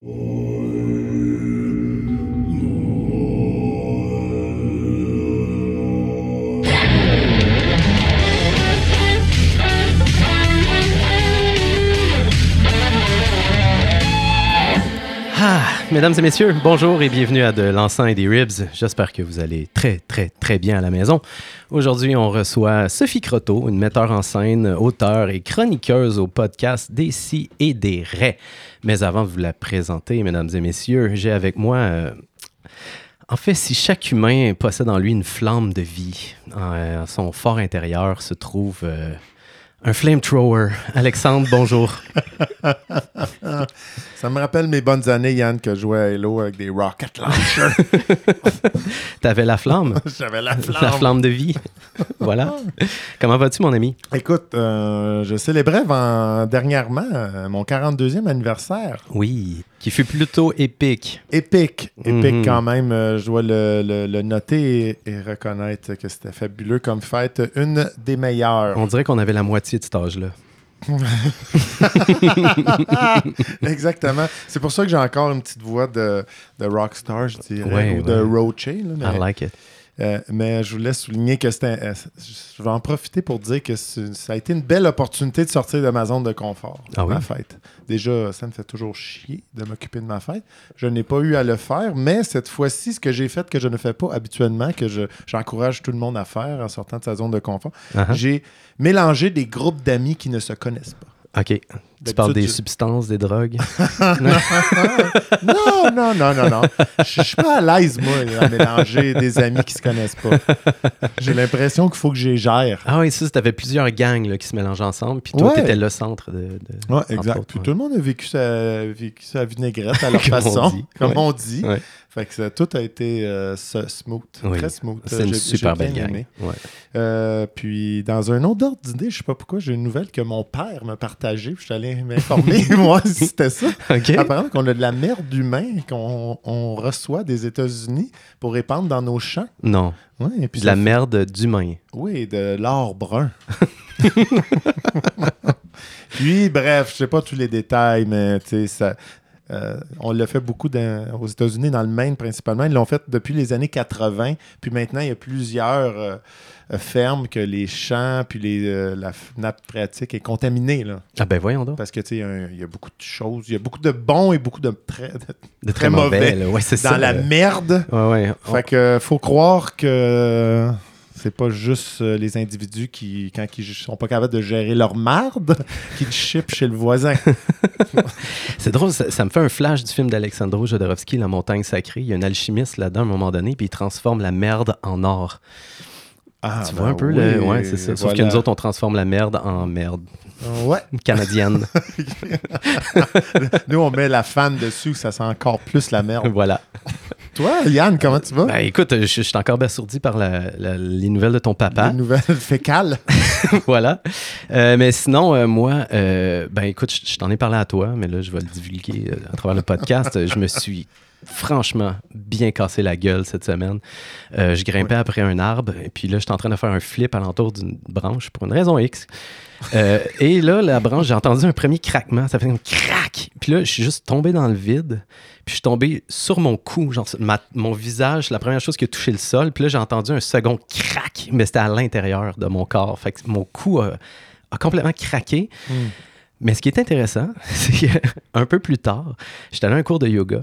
Amen. Mesdames et messieurs, bonjour et bienvenue à De l'encens et des ribs. J'espère que vous allez très, très, très bien à la maison. Aujourd'hui, on reçoit Sophie Croteau, une metteur en scène, auteure et chroniqueuse au podcast Des et des Raies. Mais avant de vous la présenter, mesdames et messieurs, j'ai avec moi. euh, en fait, si chaque humain possède en lui une flamme de vie, euh, son fort intérieur se trouve euh, un flamethrower. Alexandre, bonjour. Ça me rappelle mes bonnes années, Yann, que je jouais à Halo avec des rocket launchers. T'avais la flamme. J'avais la flamme. La flamme de vie. voilà. Comment vas-tu, mon ami? Écoute, euh, je célébrais avant- dernièrement euh, mon 42e anniversaire. Oui, qui fut plutôt épique. Épique, épique Mhm. quand même. Euh, je dois le, le- le noter et, et reconnaître que c'était fabuleux comme fête. Une des meilleures. On dirait qu'on avait la moitié de cet âge-là. Exactement. C'est pour ça que j'ai encore une petite voix de, de rockstar, je dirais, Ouais, ou de ouais. là, mais- I like it. Euh, mais je voulais souligner que c'était. euh, je vais en profiter pour dire que ça a été une belle opportunité de sortir de ma zone de confort. Ah oui? Ma fête. Déjà, ça me fait toujours chier de m'occuper de ma fête. Je n'ai pas eu à le faire, mais cette fois-ci, ce que j'ai fait que je ne fais pas habituellement, que je- j'encourage tout le monde à faire en sortant de sa zone de confort, Uh-huh. j'ai mélangé des groupes d'amis qui ne se connaissent pas. OK. Tu parles des je- substances, des drogues? Non, non, non, non, non. Je suis pas à l'aise, moi, à mélanger des amis qui se connaissent pas. J'ai l'impression qu'il faut que j'y gère. Ah oui, ça, t'avais plusieurs gangs là, qui se mélangent ensemble, puis toi, Ouais. t'étais le centre de... de- Ouais, exact. Puis ouais. tout le monde a vécu sa, vécu sa vinaigrette à leur Comme on façon, dit. comme on dit. Ouais. Fait que ça, tout a été euh, smooth, Oui. très smooth. C'est une super belle gang. Ouais. Euh, puis dans un autre ordre d'idée, je sais pas pourquoi, j'ai une nouvelle que mon père m'a partagée. puis Je suis allé m'informer, moi, si c'était ça. OK. Apparemment qu'on a de la merde humain qu'on on reçoit des États-Unis pour répandre dans nos champs. Non, Ouais, et puis de la fait- merde d'humain. Oui, de l'or brun. Puis, bref, je sais pas tous les détails, mais tu sais, ça. euh, on l'a fait beaucoup dans- aux États-Unis, dans le Maine principalement. Ils l'ont fait depuis les années 80. Puis maintenant, il y a plusieurs euh, euh, fermes que les champs, puis les, euh, la nappe phréatique est contaminée. Là, Ah ben voyons donc. parce que tu sais, il y a beaucoup de choses. Il y a beaucoup de bons et beaucoup de très. de- De très mauvais. là. Ouais, c'est dans ça. la euh, merde. Ouais, ouais. Fait que faut croire que c'est pas juste euh, les individus qui, quand ils sont pas capables de gérer leur marde, qui chipent chez le voisin. C'est drôle, ça, ça me fait un flash du film d'Alexandro Jodorowsky, La montagne sacrée. Il y a un alchimiste là-dedans à un moment donné, puis il transforme la merde en or. Ah, tu ben vois un peu oui, le. Ouais, c'est ça. Sauf que nous autres, on transforme la merde en merde Ouais. canadienne. Nous, on met la fan dessus, ça sent encore plus la merde. voilà. Toi, Yann, comment tu vas? Ben écoute, je, je suis encore abasourdi par la- la- les nouvelles de ton papa. Des nouvelles fécales. voilà. Euh, mais sinon, euh, moi, euh, ben écoute, je, je t'en ai parlé à toi, mais là, je vais le divulguer euh, à travers le podcast. je me suis franchement bien cassé la gueule cette semaine. Euh, je grimpais après un arbre, et puis là, j'étais en train de faire un flip alentour d'une branche pour une raison X. Euh, et là, la branche, j'ai entendu un premier craquement. Ça fait un crac. Puis là, je suis juste tombé dans le vide. Puis je suis tombé sur mon cou, genre ma- mon visage, la première chose qui a touché le sol. Puis là, j'ai entendu un second crac, mais c'était à l'intérieur de mon corps. Fait que mon cou a, a complètement craqué. Hmm. Mais ce qui est intéressant, c'est qu'un peu plus tard, j'étais allé à un cours de yoga.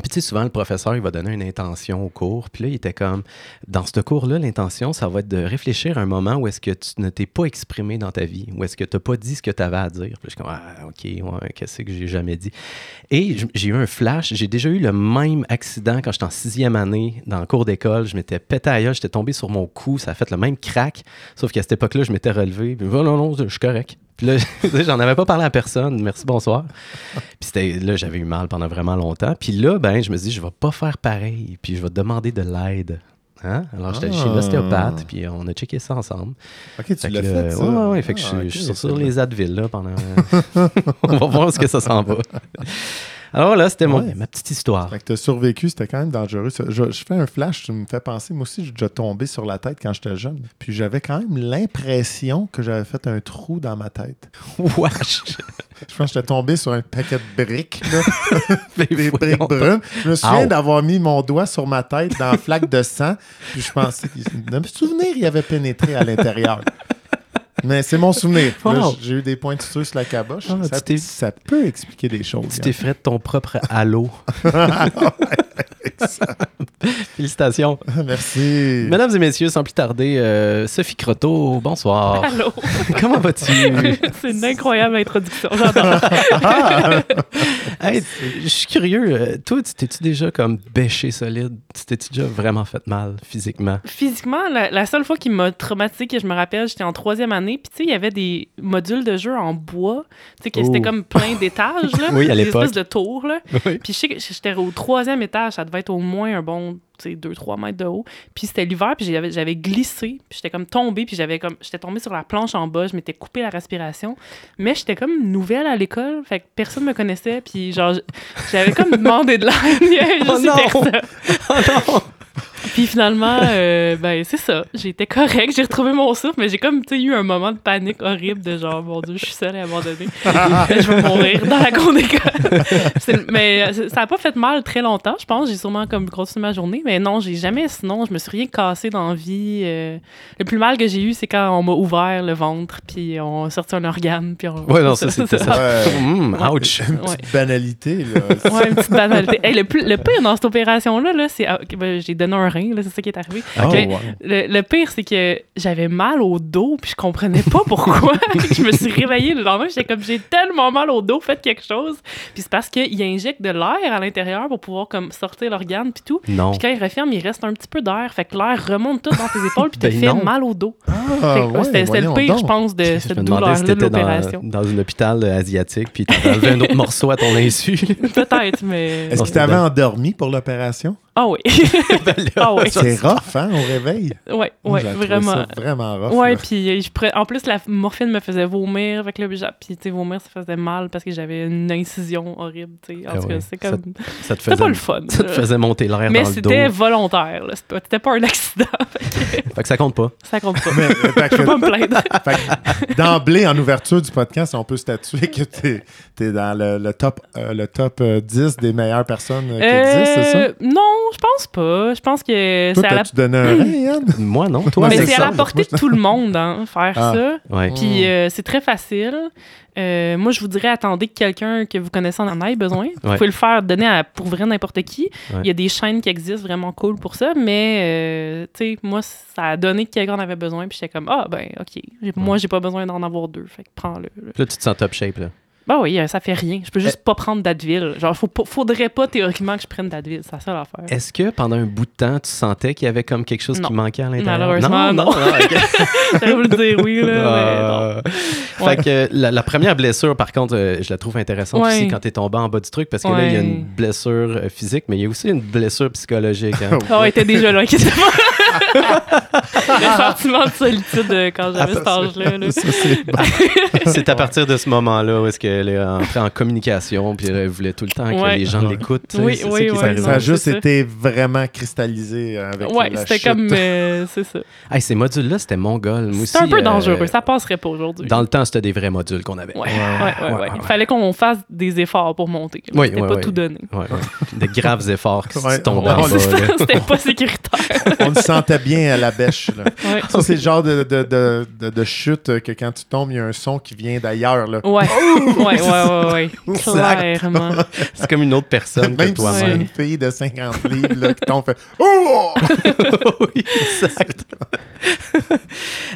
Puis tu sais, souvent, le professeur, il va donner une intention au cours. Puis là, il était comme, dans ce cours-là, l'intention, ça va être de réfléchir à un moment où est-ce que tu ne t'es pas exprimé dans ta vie, où est-ce que tu n'as pas dit ce que tu avais à dire. Puis je suis comme, ah, OK, ouais, qu'est-ce que j'ai jamais dit? Et j'ai eu un flash. J'ai déjà eu le même accident quand j'étais en sixième année dans le cours d'école. Je m'étais pété à j'étais tombé sur mon cou, ça a fait le même crack. Sauf qu'à cette époque-là, je m'étais relevé. Puis, oh, non, non, je suis correct. Puis là, j'en avais pas parlé à personne. Merci, bonsoir. Puis c'était, là, j'avais eu mal pendant vraiment longtemps. Puis là, ben, je me dis, je vais pas faire pareil. Puis je vais demander de l'aide. Hein? Alors, j'étais allé chez Ah. l'ostéopathe, puis on a checké ça ensemble. Ok, tu Fait l'as fait, ça? Ouais, ouais, ouais. Fait que Ah, je, je suis sur les Advil, là, pendant... on va voir ce que ça s'en va. Alors là, c'était Ouais. ma petite histoire. Fait que t'as survécu, c'était quand même dangereux. Je, je fais un flash, tu me fais penser. Moi aussi, j'ai déjà tombé sur la tête quand j'étais jeune. Puis j'avais quand même l'impression que j'avais fait un trou dans ma tête. Wesh! Je pense que j'étais tombé sur un paquet de briques, là, des briques brunes. Je me souviens d'avoir mis mon doigt sur ma tête dans la flaque de sang. Puis je pensais, me souvenir, il avait pénétré à l'intérieur. Mais c'est mon souvenir. Wow. J'ai eu des points de sur la caboche. Ah, ça, peut expliquer des choses. Tu t'es fait de ton propre halo. Félicitations. Yann. Merci. Mesdames et messieurs, sans plus tarder, euh, Sophie Croteau, bonsoir. Allô? Comment vas-tu? C'est une incroyable introduction. J'adore. Ah! Hey, je suis curieux. euh, Toi, tu t'es-tu déjà comme bêché solide? Tu t'es-tu déjà vraiment fait mal physiquement? Physiquement, la, la seule fois qui m'a traumatisé, que je me rappelle, j'étais en troisième année, puis tu sais, il y avait des modules de jeu en bois, tu sais, c'était Oh. comme plein d'étages, là. Oui, à des espèces de tours, là. Oui. Puis je sais que j'étais au troisième étage, ça devait être au moins un bon, tu sais, 2-3 mètres de haut. Puis c'était l'hiver, puis j'avais, glissé, puis j'étais comme tombée, puis j'avais comme, j'étais tombée sur la planche en bas, je m'étais coupé la respiration. Mais j'étais comme nouvelle à l'école, fait que personne me connaissait, puis genre, j'avais comme demandé de l'aide, Oh juste non! Oh non! Puis finalement, euh, ben c'est ça. J'ai été correct, j'ai retrouvé mon souffle, mais j'ai comme tu sais, eu un moment de panique horrible de genre, mon Dieu, je suis seule et abandonnée. je vais mourir dans la cour d'école. Mais euh, ça a pas fait mal très longtemps, je pense. J'ai sûrement comme continué ma journée, mais non, j'ai jamais, sinon, je me suis rien cassé dans la vie. euh. le plus mal que j'ai eu, c'est quand on m'a ouvert le ventre, puis on a sorti un organe, puis on... Ouais, non, ça, c'était ça. Ouais. Hum, ouch! Une Ouais. petite banalité, là. Ouais, une petite banalité. Hey, le, plus, le pire dans cette opération-là, là, c'est. ah, ben, j'ai donné un rein, c'est ça qui est arrivé. Oh, wow. le, le pire, c'est que j'avais mal au dos, puis je comprenais pas pourquoi. je me suis réveillée le lendemain, j'étais comme, j'ai tellement mal au dos, faites quelque chose. Puis c'est parce qu'il injecte de l'air à l'intérieur pour pouvoir comme sortir l'organe, puis tout. Non. Puis quand il referme, il reste un petit peu d'air. Fait que l'air remonte tout dans tes épaules, puis te Ben fait non. mal au dos. Ah, que, ouais, c'était le pire, donc. je pense, de Je cette douleur-là si de l'opération. dans, dans un hôpital asiatique puis t'avais enlevé un autre morceau à ton insu. Peut-être, mais. Est-ce t'avait c'était- endormi pour l'opération? Ah oui. Ben là, ah oui. ça, C'est rough, hein, au réveil? Ouais, Moi, ouais, j'ai trouvé vraiment. ça vraiment rough. Ouais, là. puis euh, en plus, la morphine me faisait vomir. Que là, j'a- puis tu sais, vomir, ça faisait mal parce que j'avais une incision horrible, tu sais. En Ah tout cas, c'est Ça- comme... ça te C'était faisait, pas le fun. ça te faisait monter l'air Mais dans le dos. c'était volontaire, là. C'était pas- un accident. Fait que ça compte pas. ça compte pas. Mais, euh, fait Je peux que- pas me plaindre. que d'emblée, en ouverture du podcast, on peut statuer que t'es es dans le, le top, euh, le top euh, 10 des meilleures personnes euh, qui existent, c'est ça? Euh, Non, je pense pas. Je pense que c'est à la... un? Moi, non. Toi, Mais c'est à la portée de tout le monde, hein, faire Ah. ça. Ouais. Puis euh, c'est très facile. Euh, moi, je vous dirais, attendez que quelqu'un que vous connaissez en ait besoin. Vous Ouais. pouvez le faire donner à, pour vrai n'importe qui. Ouais. Il y a des chaînes qui existent vraiment cool pour ça, mais euh, tu sais, moi, ça a donné que quelqu'un en avait besoin. Puis j'étais comme, ah, ben, OK. Moi, j'ai pas besoin d'en avoir deux. Fait que prends-le. là. Là, tu te sens top shape, là. Ben oui, euh, ça fait rien. Je peux Eh. juste pas prendre d'Advil. Genre, faut pas- faudrait pas théoriquement que je prenne d'Advil. C'est ça l'affaire. Est-ce que pendant un bout de temps, tu sentais qu'il y avait comme quelque chose Non. qui manquait à l'intérieur? Malheureusement, non. ok. J'allais vous le dire oui, là. mais non. Ouais. Fait que la, la première blessure, par contre, euh, je la trouve intéressante Ouais. aussi quand tu es tombé en bas du truc, parce que là, il y a une blessure euh, physique, mais il y a aussi une blessure psychologique. hein. Ah ouais, était déjà là. Le sentiment de solitude euh, quand j'avais cet âge-là. là. C'est bon. À partir de ce moment-là où est-ce qu'elle est entrée en communication, puis elle voulait tout le temps que Ouais. les gens Ouais. l'écoutent. Oui, c'est oui, ça oui, arrivé. Ça a juste été vraiment cristallisé euh, avec Ouais, la c'était comme. euh, c'est ça. Hey, ces modules-là, c'était mongol. C'est un peu euh, dangereux. Ça passerait pas aujourd'hui. Dans le temps, c'était des vrais modules qu'on avait. Ouais, Ouais. Il fallait qu'on fasse des efforts pour monter. Oui, C'était pas tout donné. Ouais, ouais. De graves efforts qui on- en bas. C'était pas sécuritaire. On le sentait bien à la bêche. Là. Ouais. Ça, c'est le genre de, de, de, de, de chute que quand tu tombes, il y a un son qui vient d'ailleurs. là. Ouais. ouais, ouais, ouais, ouais. Exact. Clairement. C'est comme une autre personne que Même si c'est toi-même. une fille de 50 livres là, qui tombe, fait Oh! oui, exact.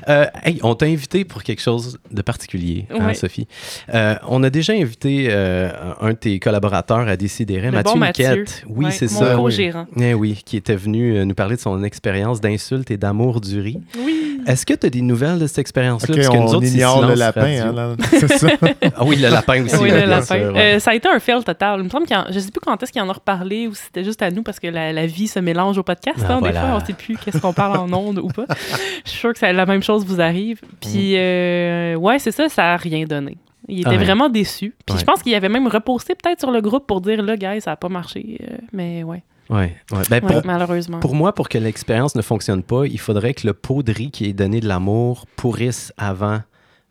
Euh, hey, on t'a invité pour quelque chose de particulier, hein, Ouais. Sophie. Euh, on a déjà invité euh, un de tes collaborateurs à Décideret, Le Mathieu bon Mathieu. Oui, Ouais, c'est mon ça. co-gérant. Eh oui, qui était venu nous parler de son expérience d'insulte et d'amour du riz. Oui. Est-ce que tu as des nouvelles de cette expérience-là? Ok, Parce que nous on autres, c'est ignore le lapin. hein, là. c'est ça. Ah oui, le lapin aussi. Oui, là, le bien lapin. sûr, ouais. Euh, ça a été un fail total. Il me semble qu'il y en- je sais plus quand est-ce qu'il en a reparlé ou si c'était juste à nous parce que la, la vie se mélange au podcast. Ah, hein, voilà. Des fois, on sait plus qu'est-ce qu'on parle en ondes ou pas. Je suis sûre que ça- la même chose vous arrive. Mm. Puis, euh, ouais, c'est ça, ça a rien donné. Il était Ouais. vraiment déçu. Puis Ouais. je pense qu'il avait même reposté peut-être sur le groupe pour dire là, gars, ça a pas marché. Euh, mais ouais, Ouais, ouais. Ben, Ouais, pour, malheureusement. pour moi, pour que l'expérience ne fonctionne pas, il faudrait que le pot de riz qui est donné de l'amour pourrisse avant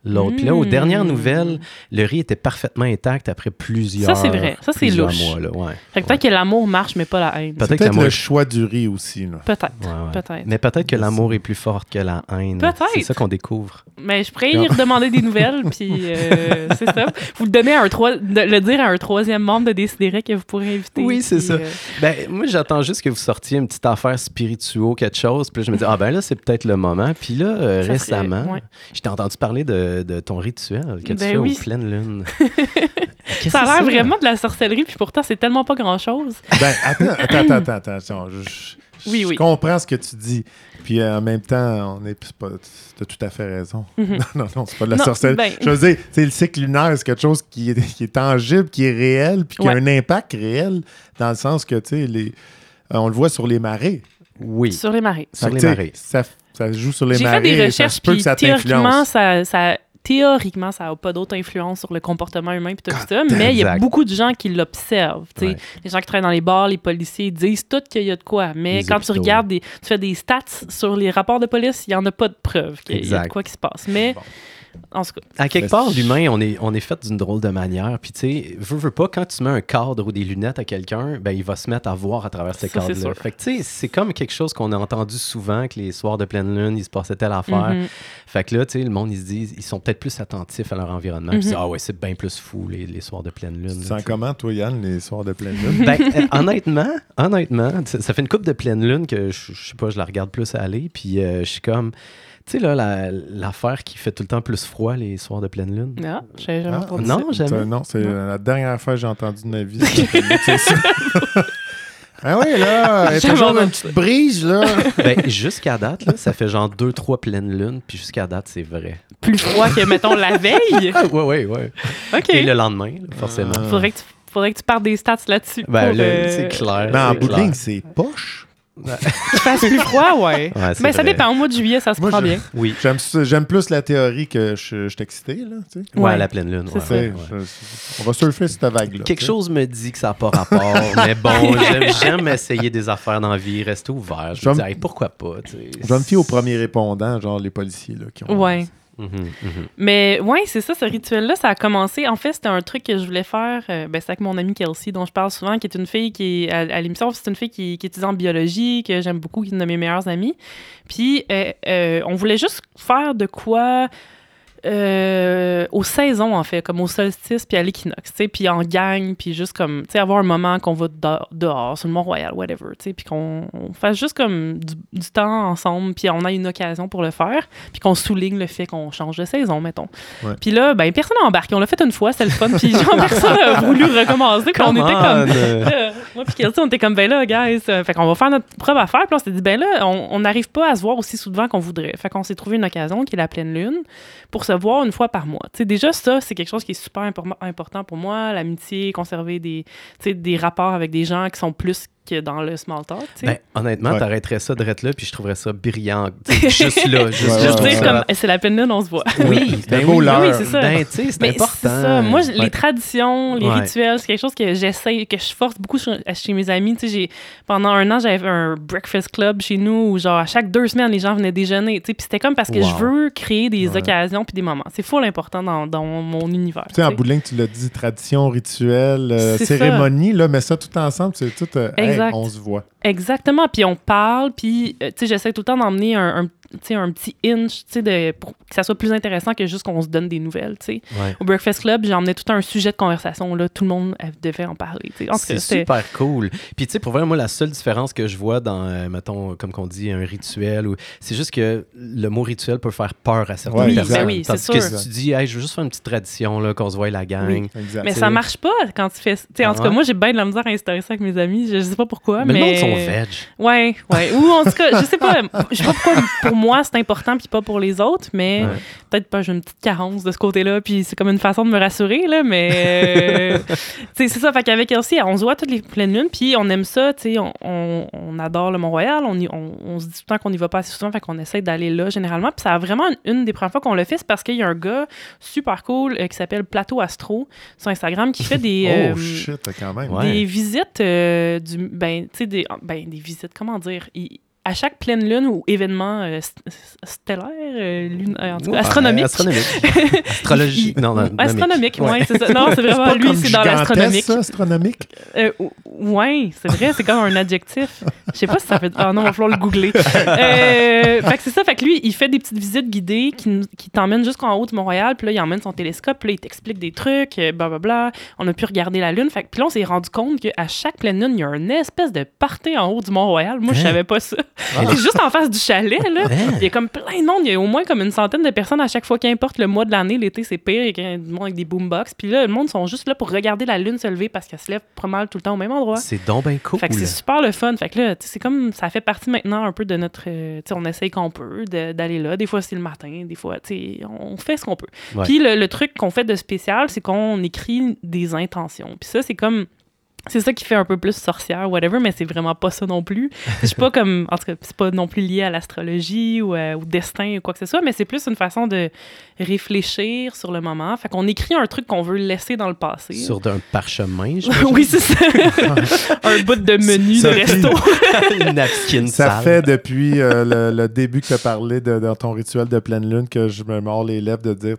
l'autre. Puis là, aux dernières nouvelles, le riz était parfaitement intact après plusieurs Ça, c'est vrai. Ça, c'est louche. mois. Là. Ouais. Fait que peut-être que l'amour marche, mais pas la haine. Peut-être l'amour le choix du riz aussi. Là. Peut-être. Ouais, ouais. Peut-être. Mais peut-être que l'amour est plus fort que la haine. Peut-être. C'est ça qu'on découvre. Mais je pourrais y redemander des nouvelles, puis euh, c'est ça. Vous le donnez à un trois, le dire à un troisième membre de Décideret que vous pourrez inviter. Oui, c'est puis, ça. euh, Ben, moi, j'attends juste que vous sortiez une petite affaire spirituelle, quelque chose. Puis là, je me dis, ah ben là, c'est peut-être le moment. Puis là, euh, récemment, t'ai entendu parler de, de ton rituel que tu Ben fais oui. aux pleines lunes. Qu'est-ce ça a que l'air vraiment de la sorcellerie, puis pourtant, c'est tellement pas grand-chose. Ben, attends, attends, attends, attends, attention. Je, je- Oui, je oui. comprends ce que tu dis. Puis euh, en même temps, on est pas. T'as tout à fait raison. Mhm. Non, non, non, c'est pas de la Non, sorcellerie. ben- Je veux dire, c'est le cycle lunaire, c'est quelque chose qui est, qui est tangible, qui est réel, puis qui a un impact réel, dans le sens que, tu sais, les, euh, on le voit sur les marées. Oui. Sur les marées. Sur les tu marées. Ça, ça joue sur les J'ai marées. fait des recherches, ça puis ça théoriquement, ça, ça, théoriquement, ça n'a pas d'autre influence sur le comportement humain puis tout ça, mais il y a beaucoup de gens qui l'observent. Ouais. Les gens qui travaillent dans les bars, les policiers ils disent tout qu'il y a de quoi, mais Les quand tu regardes, des, tu fais des stats sur les rapports de police, il n'y en a pas de preuve qu'il y a de quoi qui se passe. Mais, Bon. En tout cas, À quelque Mais part, l'humain, on est, on est fait d'une drôle de manière. Puis, tu sais, veux, veux pas, quand tu mets un cadre ou des lunettes à quelqu'un, ben, il va se mettre à voir à travers ce cadre-là. sûr. Fait que, tu sais, c'est comme quelque chose qu'on a entendu souvent, que les soirs de pleine lune, il se passait telle affaire. mhm. Fait que là, tu sais, le monde, ils se disent, ils sont peut-être plus attentifs à leur environnement. Puis, Mhm. ah ouais, c'est bien plus fou, les, les soirs de pleine lune. Tu sens comment, toi, Yann, les soirs de pleine lune? Ben, euh, honnêtement, honnêtement, ça, fait une coupe de pleine lune que je, je sais pas, je la regarde plus aller, puis euh, je suis comme, tu sais là, la- l'affaire qui fait tout le temps plus froid les soirs de pleine lune. Ah, j'ai jamais Ah, entendu non, ça. jamais. Non, c'est Non. la dernière fois que j'ai entendu de ma vie. c'est ça. ah oui, là, il y a Jamais toujours une petite brise, là. Ben, jusqu'à date, là, ça fait genre deux, trois pleines lunes, puis jusqu'à date, c'est vrai. Plus froid que, mettons, la veille? Ah, ouais, ouais, ouais. OK. Et le lendemain, là, forcément. Ah. Faudrait que tu, faudrait que tu partes des stats là-dessus. Ben, là, euh, c'est clair. Mais en c'est bout c'est poche. Qu'il fasse plus froid, ouais. Mais ça vrai. dépend. Au mois de juillet, ça se Moi, prend je- bien. Oui. J'aime ça- plus la théorie que je, je suis excité, là. Tu sais. Ouais, Ouais. la pleine lune. Ouais, ça. on va surfer cette vague-là. Quelque chose me dit que ça n'a pas rapport, mais bon, j'aime- essayer des affaires dans la vie, rester ouvert. Je Je me dis, hey, pourquoi pas? tu sais. Je vais me fier aux premiers répondants, genre les policiers, là, qui ont... Ouais. Mhm, mhm. Mais ouais, c'est ça, ce rituel-là, ça a commencé. En fait, c'était un truc que je voulais faire. euh, ben, c'est avec mon amie Kelsey, dont je parle souvent, qui est une fille qui est à, à l'émission. C'est une fille qui, qui étudie en biologie, que j'aime beaucoup, qui est une de mes meilleures amies. Puis, euh, euh, on voulait juste faire de quoi. Euh, aux saisons, en fait, comme au solstice, puis à l'équinoxe, tu sais, puis en gang, puis juste comme, tu sais, avoir un moment qu'on va dehors, dehors, sur le Mont-Royal, whatever, tu sais, puis qu'on on fasse juste comme du, du temps ensemble, puis on a une occasion pour le faire, puis qu'on souligne le fait qu'on change de saison, mettons. Puis là, ben, personne n'a embarqué. On l'a fait une fois, c'était le fun, puis genre, personne n'a voulu recommencer, puis on était comme... euh, Euh, moi puis on était comme ben là guys euh, fait qu'on va faire notre propre affaire puis on s'est dit ben là on on n'arrive pas à se voir aussi souvent qu'on voudrait fait qu'on s'est trouvé une occasion qui est la pleine lune pour se voir une fois par mois. Déjà ça c'est quelque chose qui est super impor- important pour moi l'amitié conserver des des rapports avec des gens qui sont plus que dans le small talk Ben, honnêtement, Ouais. t'arrêterais ça de là, puis je trouverais ça brillant. Juste là, juste Ouais, juste ouais, dire ouais. comme c'est la pleine lune on se voit Oui, C'est un ben beau oui, oui, c'est ça. Ben, c'est Mais important. ça. Moi, les traditions, les Ouais. rituels, c'est quelque chose que j'essaie, que je force beaucoup chez, chez mes amis. Tu sais, j'ai- pendant un an, j'avais un breakfast club chez nous où, genre, à chaque deux semaines, les gens venaient déjeuner. Tu sais, puis c'était comme parce que Wow. je veux créer des Ouais. occasions puis des moments. C'est full important dans, dans mon univers. Tu sais, en bout de ligne, tu l'as dit, tradition, rituel, euh, cérémonie, là, mets ça tout ensemble, c'est tout, euh, hey, on se voit. Exactement. Puis on parle, puis euh, tu sais, j'essaie tout le temps d'emmener un, un, un petit inch, tu sais, de- pour que ça soit plus intéressant que juste qu'on se donne des nouvelles, tu sais. Ouais. Au Breakfast Club, j'ai emmené tout un sujet de conversation, là. Tout le monde devait en parler, C'est super cool. Puis tu sais, pour vrai, moi, la seule différence que je vois dans, euh, mettons, comme qu'on dit, un rituel, ou c'est juste que le mot rituel peut faire peur à certaines Oui, personnes. ben oui, Tandis que si tu dis, hey, je veux juste faire une petite tradition, là, qu'on se voit la gang. Oui. Exact. Mais ça marche pas quand tu fais. tu sais, en Ah tout cas, ouais? moi, j'ai bien de la misère à instaurer ça avec mes amis. Je sais pas pourquoi, Mais mais. le monde sont veg. Ouais, ouais. Ou en tout cas, je sais pas. Je sais pas pourquoi pour moi, c'est important, puis pas pour les autres, mais Ouais. peut-être pas, j'ai une petite carence de ce côté-là, puis c'est comme une façon de me rassurer, là, mais euh, c'est ça. Fait qu'avec Elsie, on se voit toutes les pleines lunes, puis on aime ça, tu sais, on, on, on adore le Mont-Royal, on, y- on, on se dit tout le temps qu'on n'y va pas assez souvent, fait qu'on essaie d'aller là généralement, puis ça a vraiment une, une des premières fois qu'on le fait, c'est parce qu'il y a un gars super cool euh, qui s'appelle Plateau Astro sur Instagram qui fait des. Oh euh, shit, quand même. Ouais. des visites du ben tu sais des ben des visites comment dire Il- à chaque pleine lune ou événement euh, st- stellaire euh, lune- euh, en tout cas, Ouais, astronomique Astronomique. Astrologie. Il- Non, non, astronomique Ouais. ouais, c'est ça non c'est vraiment lui c'est dans l'astronomique astronomique? euh, ou- ouais c'est vrai c'est comme un adjectif je sais pas si ça fait ah non il va falloir le googler euh, fait que c'est ça fait que lui il fait des petites visites guidées qui, t'emmènent jusqu'en haut de Mont-Royal puis là il emmène son télescope puis là il t'explique des trucs euh, blablabla on a pu regarder la lune fait que puis là on s'est rendu compte qu'à chaque pleine lune il y a une espèce de party en haut du Mont-Royal moi je Hein? savais pas ça c'est juste en face du chalet là Hein? il y a comme plein de monde. Il y a au moins comme une centaine de personnes à chaque fois, qu'importe le mois de l'année. L'été, c'est pire. Il y a du monde avec des boombox. Puis là, le monde sont juste là pour regarder la lune se lever parce qu'elle se lève pas mal tout le temps au même endroit. C'est donc bien cool. Fait que c'est super le fun. Fait que là, c'est comme ça fait partie maintenant un peu de notre. euh, on essaye qu'on peut d'aller là. Des fois, c'est le matin. Des fois, on fait ce qu'on peut. Ouais. Puis le, le truc qu'on fait de spécial, c'est qu'on écrit des intentions. Puis ça, c'est comme. C'est ça qui fait un peu plus sorcière, whatever, mais c'est vraiment pas ça non plus. Je suis pas comme. En tout cas, c'est pas non plus lié à l'astrologie ou euh, au destin ou quoi que ce soit, mais c'est plus une façon de réfléchir sur le moment. Fait qu'on écrit un truc qu'on veut laisser dans le passé. Sur d'un parchemin, je oui, c'est ça. un bout de menu de resto. Une napkin Ça sale. fait depuis euh, le, le début que tu as parlé de, dans ton rituel de pleine lune que je me mords les lèvres de dire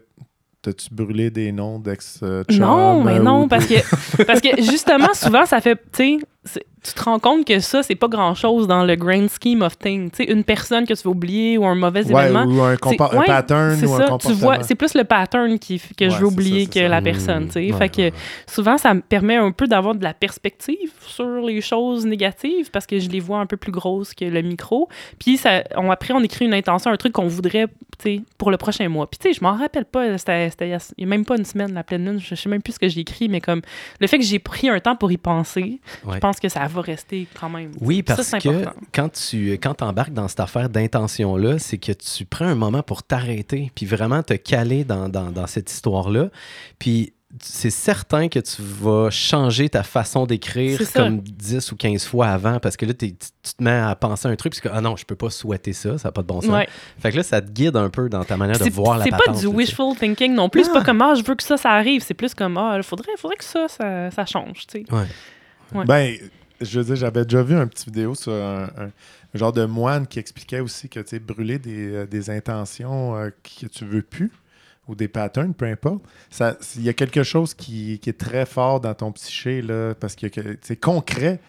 T'as-tu brûlé des noms dex euh, Non, mais non, parce que parce que justement, souvent, ça fait, tu sais, tu te rends compte que ça, c'est pas grand-chose dans le grand scheme of things. Tu sais, une personne que tu vas oublier ou un mauvais Ouais, événement. ou un, un ouais, pattern C'est ou un ça, tu comportement. vois, c'est plus le pattern qui, que Ouais, je veux oublier ça, que ça. la Mmh, personne, tu sais. ouais, fait que souvent, ça me permet un peu d'avoir de la perspective sur les choses négatives parce que je les vois un peu plus grosses que le micro. Puis ça, on, après, on écrit une intention, un truc qu'on voudrait, tu sais, pour le prochain mois. Puis tu sais, je m'en rappelle pas, c'était c'était il y a- a même pas une semaine, la pleine lune, je sais même plus ce que j'ai écrit, mais comme le fait que j'ai pris un temps pour y penser, Ouais. je pense que ça va rester quand même. Oui, parce que quand tu quand embarques dans cette affaire d'intention-là, c'est que tu prends un moment pour t'arrêter, puis vraiment te caler dans, dans, dans cette histoire-là. Puis c'est certain que tu vas changer ta façon d'écrire comme 10 ou 15 fois avant, parce que là, t'es- tu te mets à penser un truc, parce que, ah non, je peux pas souhaiter ça, ça n'a pas de bon sens. Ouais. Fait que là, ça te guide un peu dans ta manière de voir la c'est pas patente, du wishful thinking non plus. C'est pas comme, ah, je veux que ça, ça arrive. C'est plus comme, ah, il faudrait, faudrait que ça, ça, ça change, tu sais. Ouais. Ouais. Ben, je veux dire, j'avais déjà vu un petit vidéo sur un, genre de moine qui expliquait aussi que tu sais, brûler des, euh, des intentions euh, que tu veux plus ou des patterns, peu importe. Il y a quelque chose qui, qui est très fort dans ton psyché, là, parce que c'est concret.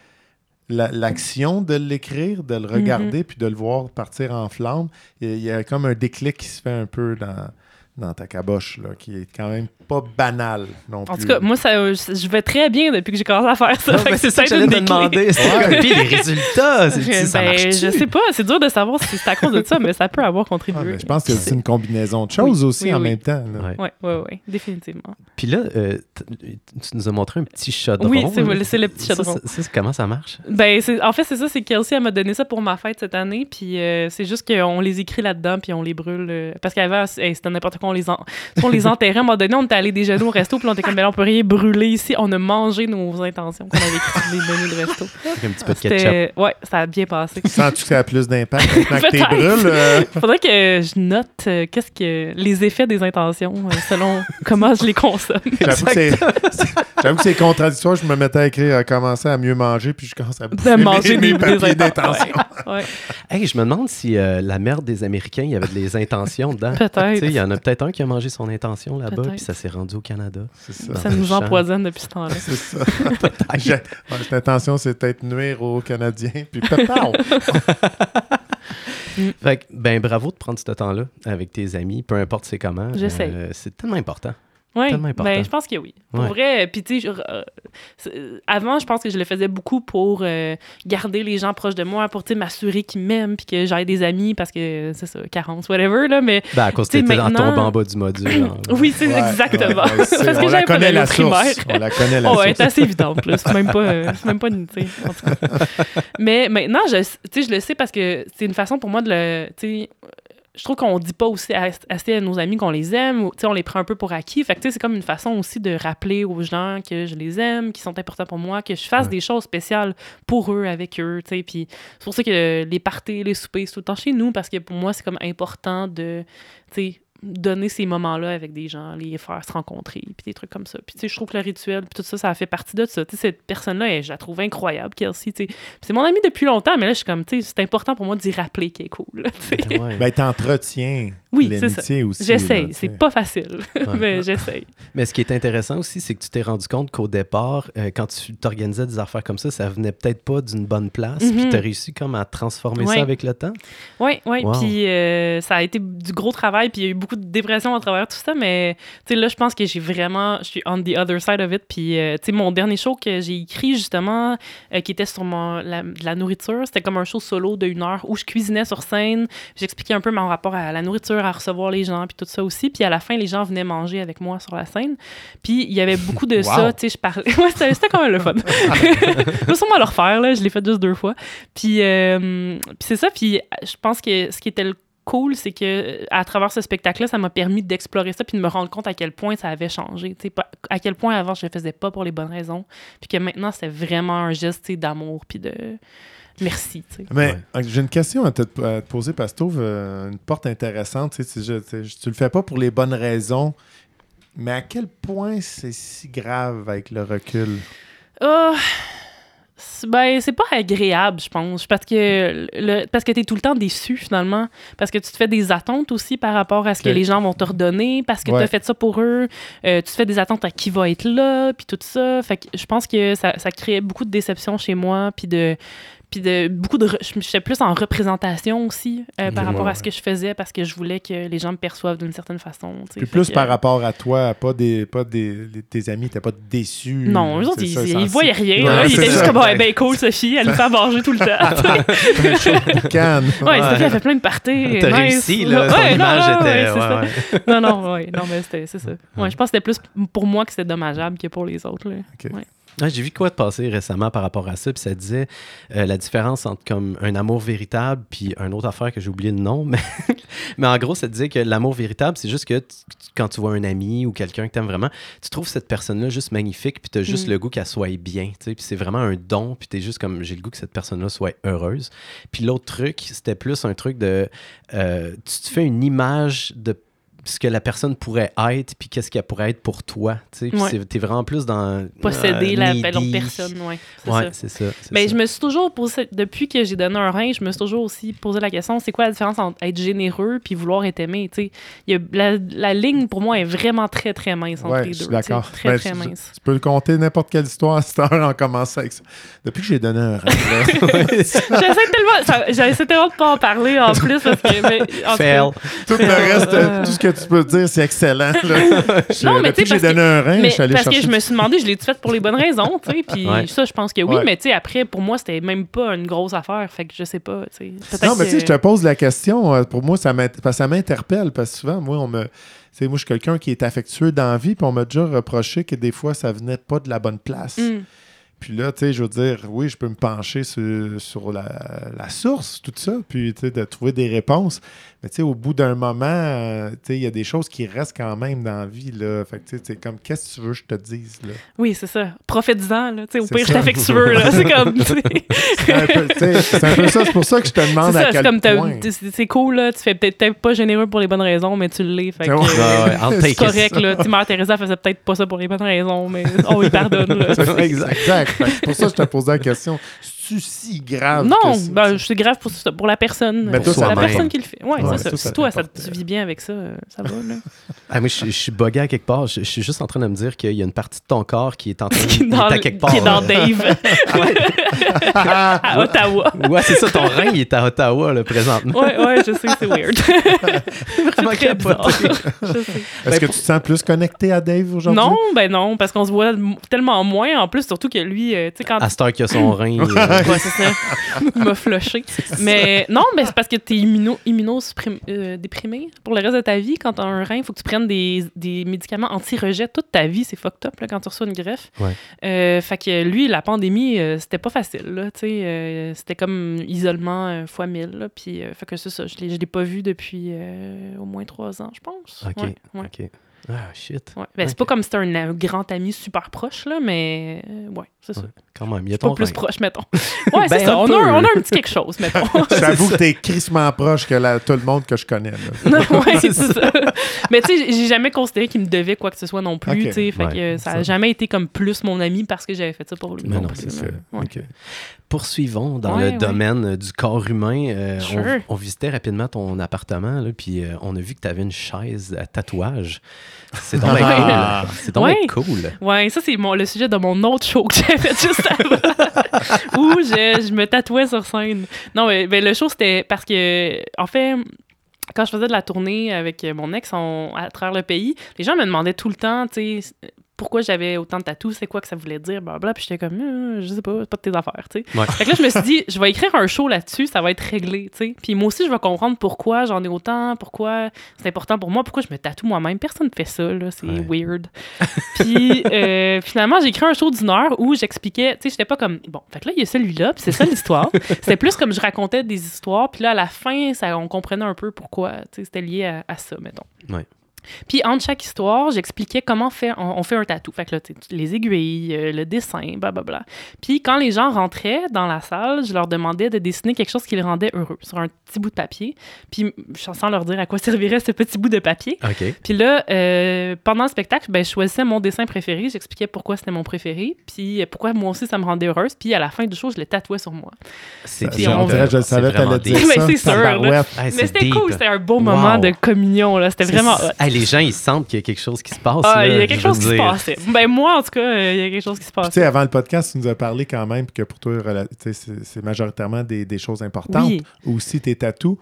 La- L'action de l'écrire, de le regarder, puis de le voir partir en flamme, il y a- il y, a comme un déclic qui se fait un peu dans, dans ta caboche, là, qui est quand même pas banal non En plus. tout cas, moi, ça, je vais très bien depuis que j'ai commencé à faire ça. C'est ça que j'allais te demander. C'est puis les résultats, c'est- Je, ça ben, marche je sais pas, c'est dur de savoir si c'est à cause de ça, mais ça peut avoir Ah, contribué. je pense que c'est une combinaison de choses Oui, aussi oui, en oui. même temps. Ouais, ouais, ouais, définitivement. Puis là, euh, tu nous as montré un petit chaudron. Oui, c'est le petit Ça, chaudron. ça, ça, c'est comment ça marche? Ben, c'est- en fait, c'est ça, c'est Kelsey, elle m'a donné ça pour ma fête cette année, puis euh, c'est juste qu'on les écrit là-dedans, puis on les brûle. euh, parce qu'avant, c'était n'importe quoi, on les, en- on les enterrait. À un moment donné, on était allé déjeuner au resto, puis on était comme, ben là, on peut rien brûler ici. On a mangé nos intentions qu'on avait les menus de resto. Avec un petit peu de ketchup. Ouais, ça a bien passé. Sens-tu que ça a plus d'impact maintenant que t'es brûles? euh? Faudrait que je note euh, qu'est-ce que les effets des intentions euh, selon comment je les consomme. J'avoue que c'est- contradictoire. Je me mettais à écrire, à commencer à mieux manger, puis je commence à bouffer De manger mes, mes des papiers intentions. d'intention. Ouais, ouais. Hey, je me demande si euh, la merde des Américains, il y avait des intentions dedans. Peut-être. Il y en a peut-être un qui a mangé son intention là-bas, puis ça s'est rendu au Canada. C'est ça. Nous champ. empoisonne depuis ce temps-là. C'est ça. L'intention, c'est peut-être nuire aux Canadiens. Puis papa, Fait que, ben bravo de prendre ce temps-là avec tes amis, peu importe c'est comment. J'essaie. Euh, c'est tellement important. Oui, Tellement important. ben, je pense que oui. Pour Ouais. vrai, puis tu sais, euh, euh, avant, je pense que je le faisais beaucoup pour euh, garder les gens proches de moi, pour m'assurer qu'ils m'aiment, puis que j'aille des amis, parce que c'est ça, carence, whatever, là, mais Ben, à cause que maintenant- tombe en bas du module. hein. oui, c'est Ouais, exactement. ouais, parce que on la j'avais pas connaît la source. On la connaît la Oh, ouais, source. c'est assez évident, en plus. C'est même pas, euh, c'est même pas une, tu sais, en tout cas. Mais maintenant, je, tu sais, je le sais parce que c'est une façon pour moi de le, tu sais, je trouve qu'on dit pas aussi as- assez à nos amis qu'on les aime, ou tu sais, on les prend un peu pour acquis. Fait que tu sais, c'est comme une façon aussi de rappeler aux gens que je les aime, qu'ils sont importants pour moi, que je fasse Ouais. des choses spéciales pour eux, avec eux, tu sais. Puis c'est pour ça que les parties, les soupers, c'est tout le temps chez nous, parce que pour moi, c'est comme important de, tu sais, donner ces moments-là avec des gens, les faire se rencontrer, puis des trucs comme ça. Puis tu sais, je trouve que le rituel, puis tout ça, ça fait partie de ça. Tu sais, cette personne-là, je la trouve incroyable, Kelsey, tu sais. Puis c'est mon amie depuis longtemps, mais là, je suis comme, tu sais, c'est important pour moi d'y rappeler qu'elle est cool, là, tu sais. Ouais. Ben, t'entretiens Oui, c'est ça. aussi. J'essaye, c'est pas facile, Ouais. mais j'essaye. Mais ce qui est intéressant aussi, c'est que tu t'es rendu compte qu'au départ, euh, quand tu t'organisais des affaires comme ça, ça venait peut-être pas d'une bonne place, puis Mhm. tu as réussi comme à transformer Ouais. ça avec le temps? Oui, oui. Wow. Puis euh, ça a été du gros travail, puis il y a eu beaucoup de dépression à travers tout ça, mais tu sais, là, je pense que j'ai vraiment, je suis on the other side of it. Puis, euh, tu sais, mon dernier show que j'ai écrit, justement, euh, qui était sur mon, la, de la nourriture, c'était comme un show solo de une heure où je cuisinais sur scène. J'expliquais un peu mon rapport à la nourriture, à recevoir les gens, puis tout ça aussi. Puis à la fin, les gens venaient manger avec moi sur la scène. Puis il y avait beaucoup de Wow. ça, tu sais, je parlais. Ouais, c'était quand même le fun. je vais sûrement le refaire, là. Je l'ai fait juste deux fois. Puis, euh, puis c'est ça. Puis je pense que ce qui était le cool, c'est que à travers ce spectacle-là, ça m'a permis d'explorer ça puis de me rendre compte à quel point ça avait changé. Tu sais, pas- à quel point avant, je le faisais pas pour les bonnes raisons. Puis que maintenant, c'était vraiment un geste d'amour puis de merci. tu sais. Mais Ouais. euh, j'ai une question à te, à te poser parce que tu ouvres, euh, une porte intéressante. Tu, sais, tu- je- tu sais, tu le fais pas pour les bonnes raisons, mais à quel point c'est si grave avec le recul? Ah, c'est- ben, c'est pas agréable, je pense. Parce que, le, parce que t'es tout le temps déçu, finalement. Parce que tu te fais des attentes aussi par rapport à ce que les gens vont te redonner. Parce que Ouais. t'as fait ça pour eux. Euh, tu te fais des attentes à qui va être là, puis tout ça. Fait que je pense que ça, ça crée beaucoup de déception chez moi, puis de... Puis de beaucoup de. Je j'étais plus en représentation aussi euh, par Ouais, rapport à ouais. ce que je faisais parce que je voulais que les gens me perçoivent d'une certaine façon. Puis plus que- par rapport à toi, pas des, pas des, tes amis, t'es pas déçu. Non, eux autres, ils, ça, ils sensi- voyaient rien. Ouais, là. Ils étaient juste ça. comme, ouais, ben cool, Sophie, elle nous fait manger tout le temps. Canne. Ouais. Sophie, elle fait plein de parties. T'as nice. réussi, là. Ton Ouais, non, image non, était. ouais, c'est ouais, ça. ouais. Non, non, ouais, non, mais c'était, c'est ça. Ouais, je pense que c'était plus pour moi que c'était dommageable que pour les autres. Là. Ouais, J'ai vu quoi de passer récemment par rapport à ça, puis ça disait euh, la différence entre comme un amour véritable puis une autre affaire que j'ai oublié le nom, mais, mais en gros, ça disait que l'amour véritable, c'est juste que tu- quand tu vois un ami ou quelqu'un que t'aimes vraiment, tu trouves cette personne-là juste magnifique, puis t'as juste Mm. le goût qu'elle soit bien, tu sais, puis c'est vraiment un don, puis t'es juste comme, j'ai le goût que cette personne-là soit heureuse. Puis l'autre truc, c'était plus un truc de, euh, tu te fais une image de ce que la personne pourrait être, puis qu'est-ce qu'elle pourrait être pour toi, tu sais, Ouais. c'est- t'es vraiment plus dans... Posséder euh, la l'autre personne, ouais. C'est Ouais, ça. c'est ça. c'est Mais ça. je me suis toujours posé, depuis que j'ai donné un rein, je me suis toujours aussi posé la question c'est quoi la différence entre être généreux puis vouloir être aimé tu sais? Il y a, la, la ligne pour moi est vraiment très très mince entre Ouais, les je suis deux. tu sais, d'accord. Très Ben, très mince. Tu peux le compter n'importe quelle histoire à cette heure en commençant avec ça. Depuis que j'ai donné un là, J'essaie tellement, tellement de pas en parler en plus parce que. Mais, en tout Fail. tout le reste, Euh. tout ce que tu peux dire, c'est excellent. là. Je- Non, mais tu sais, j'ai parce donné un rein, Mais je suis allé parce chercher. que je me suis demandé, je l'ai-tu fait pour les bonnes raisons, tu sais, puis Ouais. ça, je pense que oui, Ouais. mais tu sais, après, pour moi, c'était même pas une grosse affaire, fait que je sais pas, tu sais. Non, mais tu sais, je te pose la question. euh, Pour moi, ça m'interpelle parce que souvent, moi, on me. moi, je suis quelqu'un qui est affectueux dans la vie, puis on m'a déjà reproché que des fois, ça venait pas de la bonne place. Hmm. Puis là, tu sais, je veux dire, oui, je peux me pencher sur, sur la, la source, tout ça, puis tu sais, de trouver des réponses. Mais tu sais, au bout d'un moment, euh, tu sais, il y a des choses qui restent quand même dans la vie, là. Fait que tu sais, c'est comme, qu'est-ce que tu veux que je te dise, là? Oui, c'est ça. Profites-en, là, tu sais, au pire, je ça. t'affectueux, là. C'est comme, tu sais. C'est un, peu- un ça. C'est pour ça que je te demande à ça, c'est quel comme, point. c'est cool, là, tu fais peut-être pas généreux pour les bonnes raisons, mais tu l'es, fait que... I'll C'est correct, là. Tu Mère Teresa faisait peut-être pas ça pour les bonnes raisons, mais on lui pardonne, là. exact. exact. Fait que C'est pour ça que je te posais la question. C'est-tu si grave? Non, que ça, ben, c'est grave pour, pour la personne. Mais pour toi, la personne qui le fait. Ouais, Ouais, c'est ça. toi, ça Si toi, ça, tu vis bien avec ça, euh, ça va, là. Ah, moi, je, je suis bugué à quelque part. Je, je suis juste en train de me dire qu'il y a une partie de ton corps qui est en train de. qui est dans, à quelque part. qui est dans. Dave, à Ottawa. Ouais, c'est ça, ton rein, il est à Ottawa, là, présentement. Ouais, ouais, je sais, c'est weird. C'est très bizarre. Je sais. Est-ce que tu te sens plus connecté à Dave aujourd'hui? Non, ben non, parce qu'on se voit tellement moins, en plus, surtout que lui, euh, tu sais, quand... À cette heure qu'il a son rein. Euh, Ouais, c'est ça. Il m'a flushé. Mais non, mais c'est parce que t'es immuno, immuno déprimé pour le reste de ta vie. Quand t'as un rein, il faut que tu prennes des, des médicaments anti-rejet toute ta vie. C'est fucked up là, quand tu reçois une greffe. Ouais. Euh, fait que lui, la pandémie, euh, c'était pas facile. Là, euh, c'était comme isolement euh, fois mille. Là, puis, euh, fait que c'est ça. Je l'ai je l'ai pas vu depuis euh, au moins trois ans, je pense. OK. Ouais, ouais. OK. Ah, shit. Ouais. Ben, c'est pas comme si c'était un, euh, grand ami super proche, là, mais euh, ouais, c'est ça. Ouais, Quand même, il y a Pas ton plus proche, mettons. Ouais, c'est Ben, ça. un On a, un, on a un petit quelque chose, mettons. J'avoue que t'es crissement proche que la- tout le monde que je connais. là. Non, ouais, c'est ça. Mais tu sais, j'ai jamais considéré qu'il me devait quoi que ce soit non plus. Ok. tu sais, Fait Ouais, que euh, ça ça. a jamais été comme plus mon ami parce que j'avais fait ça pour lui. Mais non, plus, c'est ça. Ouais. Poursuivons dans Ouais, le ouais. domaine euh, du corps humain. Euh, on- Sure. on, visitait rapidement ton appartement, là, puis euh, on a vu que tu avais une chaise à tatouage. C'est donc Ah. cool. C'est donc Ouais. cool. Ouais, ça, c'est le sujet de mon autre show que j'ai fait juste avant, où je, je me tatouais sur scène. Non, mais le show, c'était parce que, en fait, quand je faisais de la tournée avec mon ex on- à travers le pays, les gens me demandaient tout le temps, tu sais, pourquoi j'avais autant de tatous, c'est quoi que ça voulait dire, blablabla. Puis j'étais comme, Euh, je sais pas, c'est pas de tes affaires, tu sais. Ouais. Fait que là, je me suis dit, je vais écrire un show là-dessus, ça va être réglé, tu sais. Puis moi aussi, je vais comprendre pourquoi j'en ai autant, pourquoi c'est important pour moi, pourquoi je me tatoue moi-même. Personne ne fait ça, là, c'est Ouais. weird. Puis euh, finalement, j'ai écrit un show d'une heure où j'expliquais, tu sais, j'étais pas comme, bon, fait que là, il y a celui-là, puis c'est ça l'histoire. C'était plus comme je racontais des histoires, puis là, à la fin, ça, on comprenait un peu pourquoi, tu sais, c'était lié à, à ça, mettons. Ouais. Puis entre chaque histoire, j'expliquais comment fait, on, on fait un tatou. Fait que là, tu sais, les aiguilles, euh, le dessin, blablabla. Puis quand les gens rentraient dans la salle, je leur demandais de dessiner quelque chose qui les rendait heureux sur un petit bout de papier. Puis sans leur dire à quoi servirait ce petit bout de papier. Puis là, euh, pendant le spectacle, ben, je choisissais mon dessin préféré, j'expliquais pourquoi c'était mon préféré, puis euh, pourquoi moi aussi ça me rendait heureuse, puis à la fin du show, je le tatouais sur moi. C'est Puis deep, on dirait, je c'est savais t'allais dire deep. Mais ça. c'est sûr, là. tabarouette. Hey, Mais c'était cool, c'était un beau moment Wow. de communion, là. C'était vraiment ça. hot. Hey, les gens, ils sentent qu'il y a quelque chose qui se passe. Ah, là, il y a quelque chose qui se passait. Ben moi, en tout cas, euh, il y a quelque chose qui se Puis, tu sais, avant le podcast, tu nous as parlé quand même que pour toi, c'est majoritairement des, des choses importantes. Oui, Aussi tes tatous.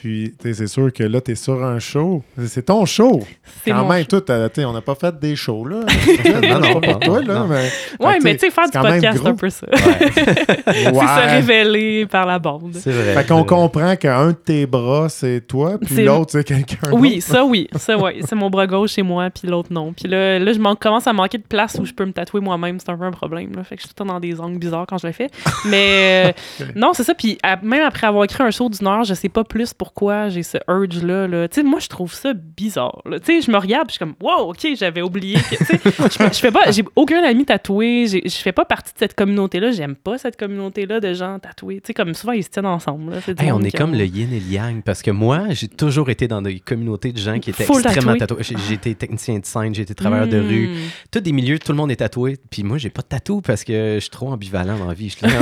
Puis, tu sais, c'est sûr que là, tu es sur un show. C'est ton show. c'est Quand même, tout, tu sais, on n'a pas fait des shows, là. Non, non, pas pour toi, là. non. Mais, Ouais, mais tu sais, faire du podcast, c'est un peu ça. Ouais, C'est se révéler par la bande. c'est vrai. Fait qu'on comprend qu'un de tes bras, c'est toi, puis l'autre, c'est quelqu'un Oui, ça oui, ça c'est mon bras gauche chez moi puis l'autre non. Puis là, là je m'en- commence à manquer de place où je peux me tatouer moi-même, c'est un peu un problème là. Fait que je suis tout le temps dans des angles bizarres quand je le fais. Mais euh, non, c'est ça puis à- même après avoir écrit un show d'une heure, je sais pas plus pourquoi j'ai ce urge là. Tu sais moi je trouve ça bizarre. Tu sais, je me regarde puis je suis comme wow, OK, j'avais oublié que je, je fais pas j'ai aucun ami tatoué, je fais pas partie de cette communauté là, j'aime pas cette communauté là de gens tatoués. Tu sais comme souvent ils se tiennent ensemble là. Hey, on est comme le yin et le yang parce que moi, j'ai toujours été dans des communautés de gens qui étaient Full extrêmement J'ai j'ai été technicien de scène, j'ai été travailleur de Hmm. rue. Tous des milieux, tout le monde est tatoué. Puis moi, j'ai pas de tatou parce que je suis trop ambivalent dans la vie. Je suis là,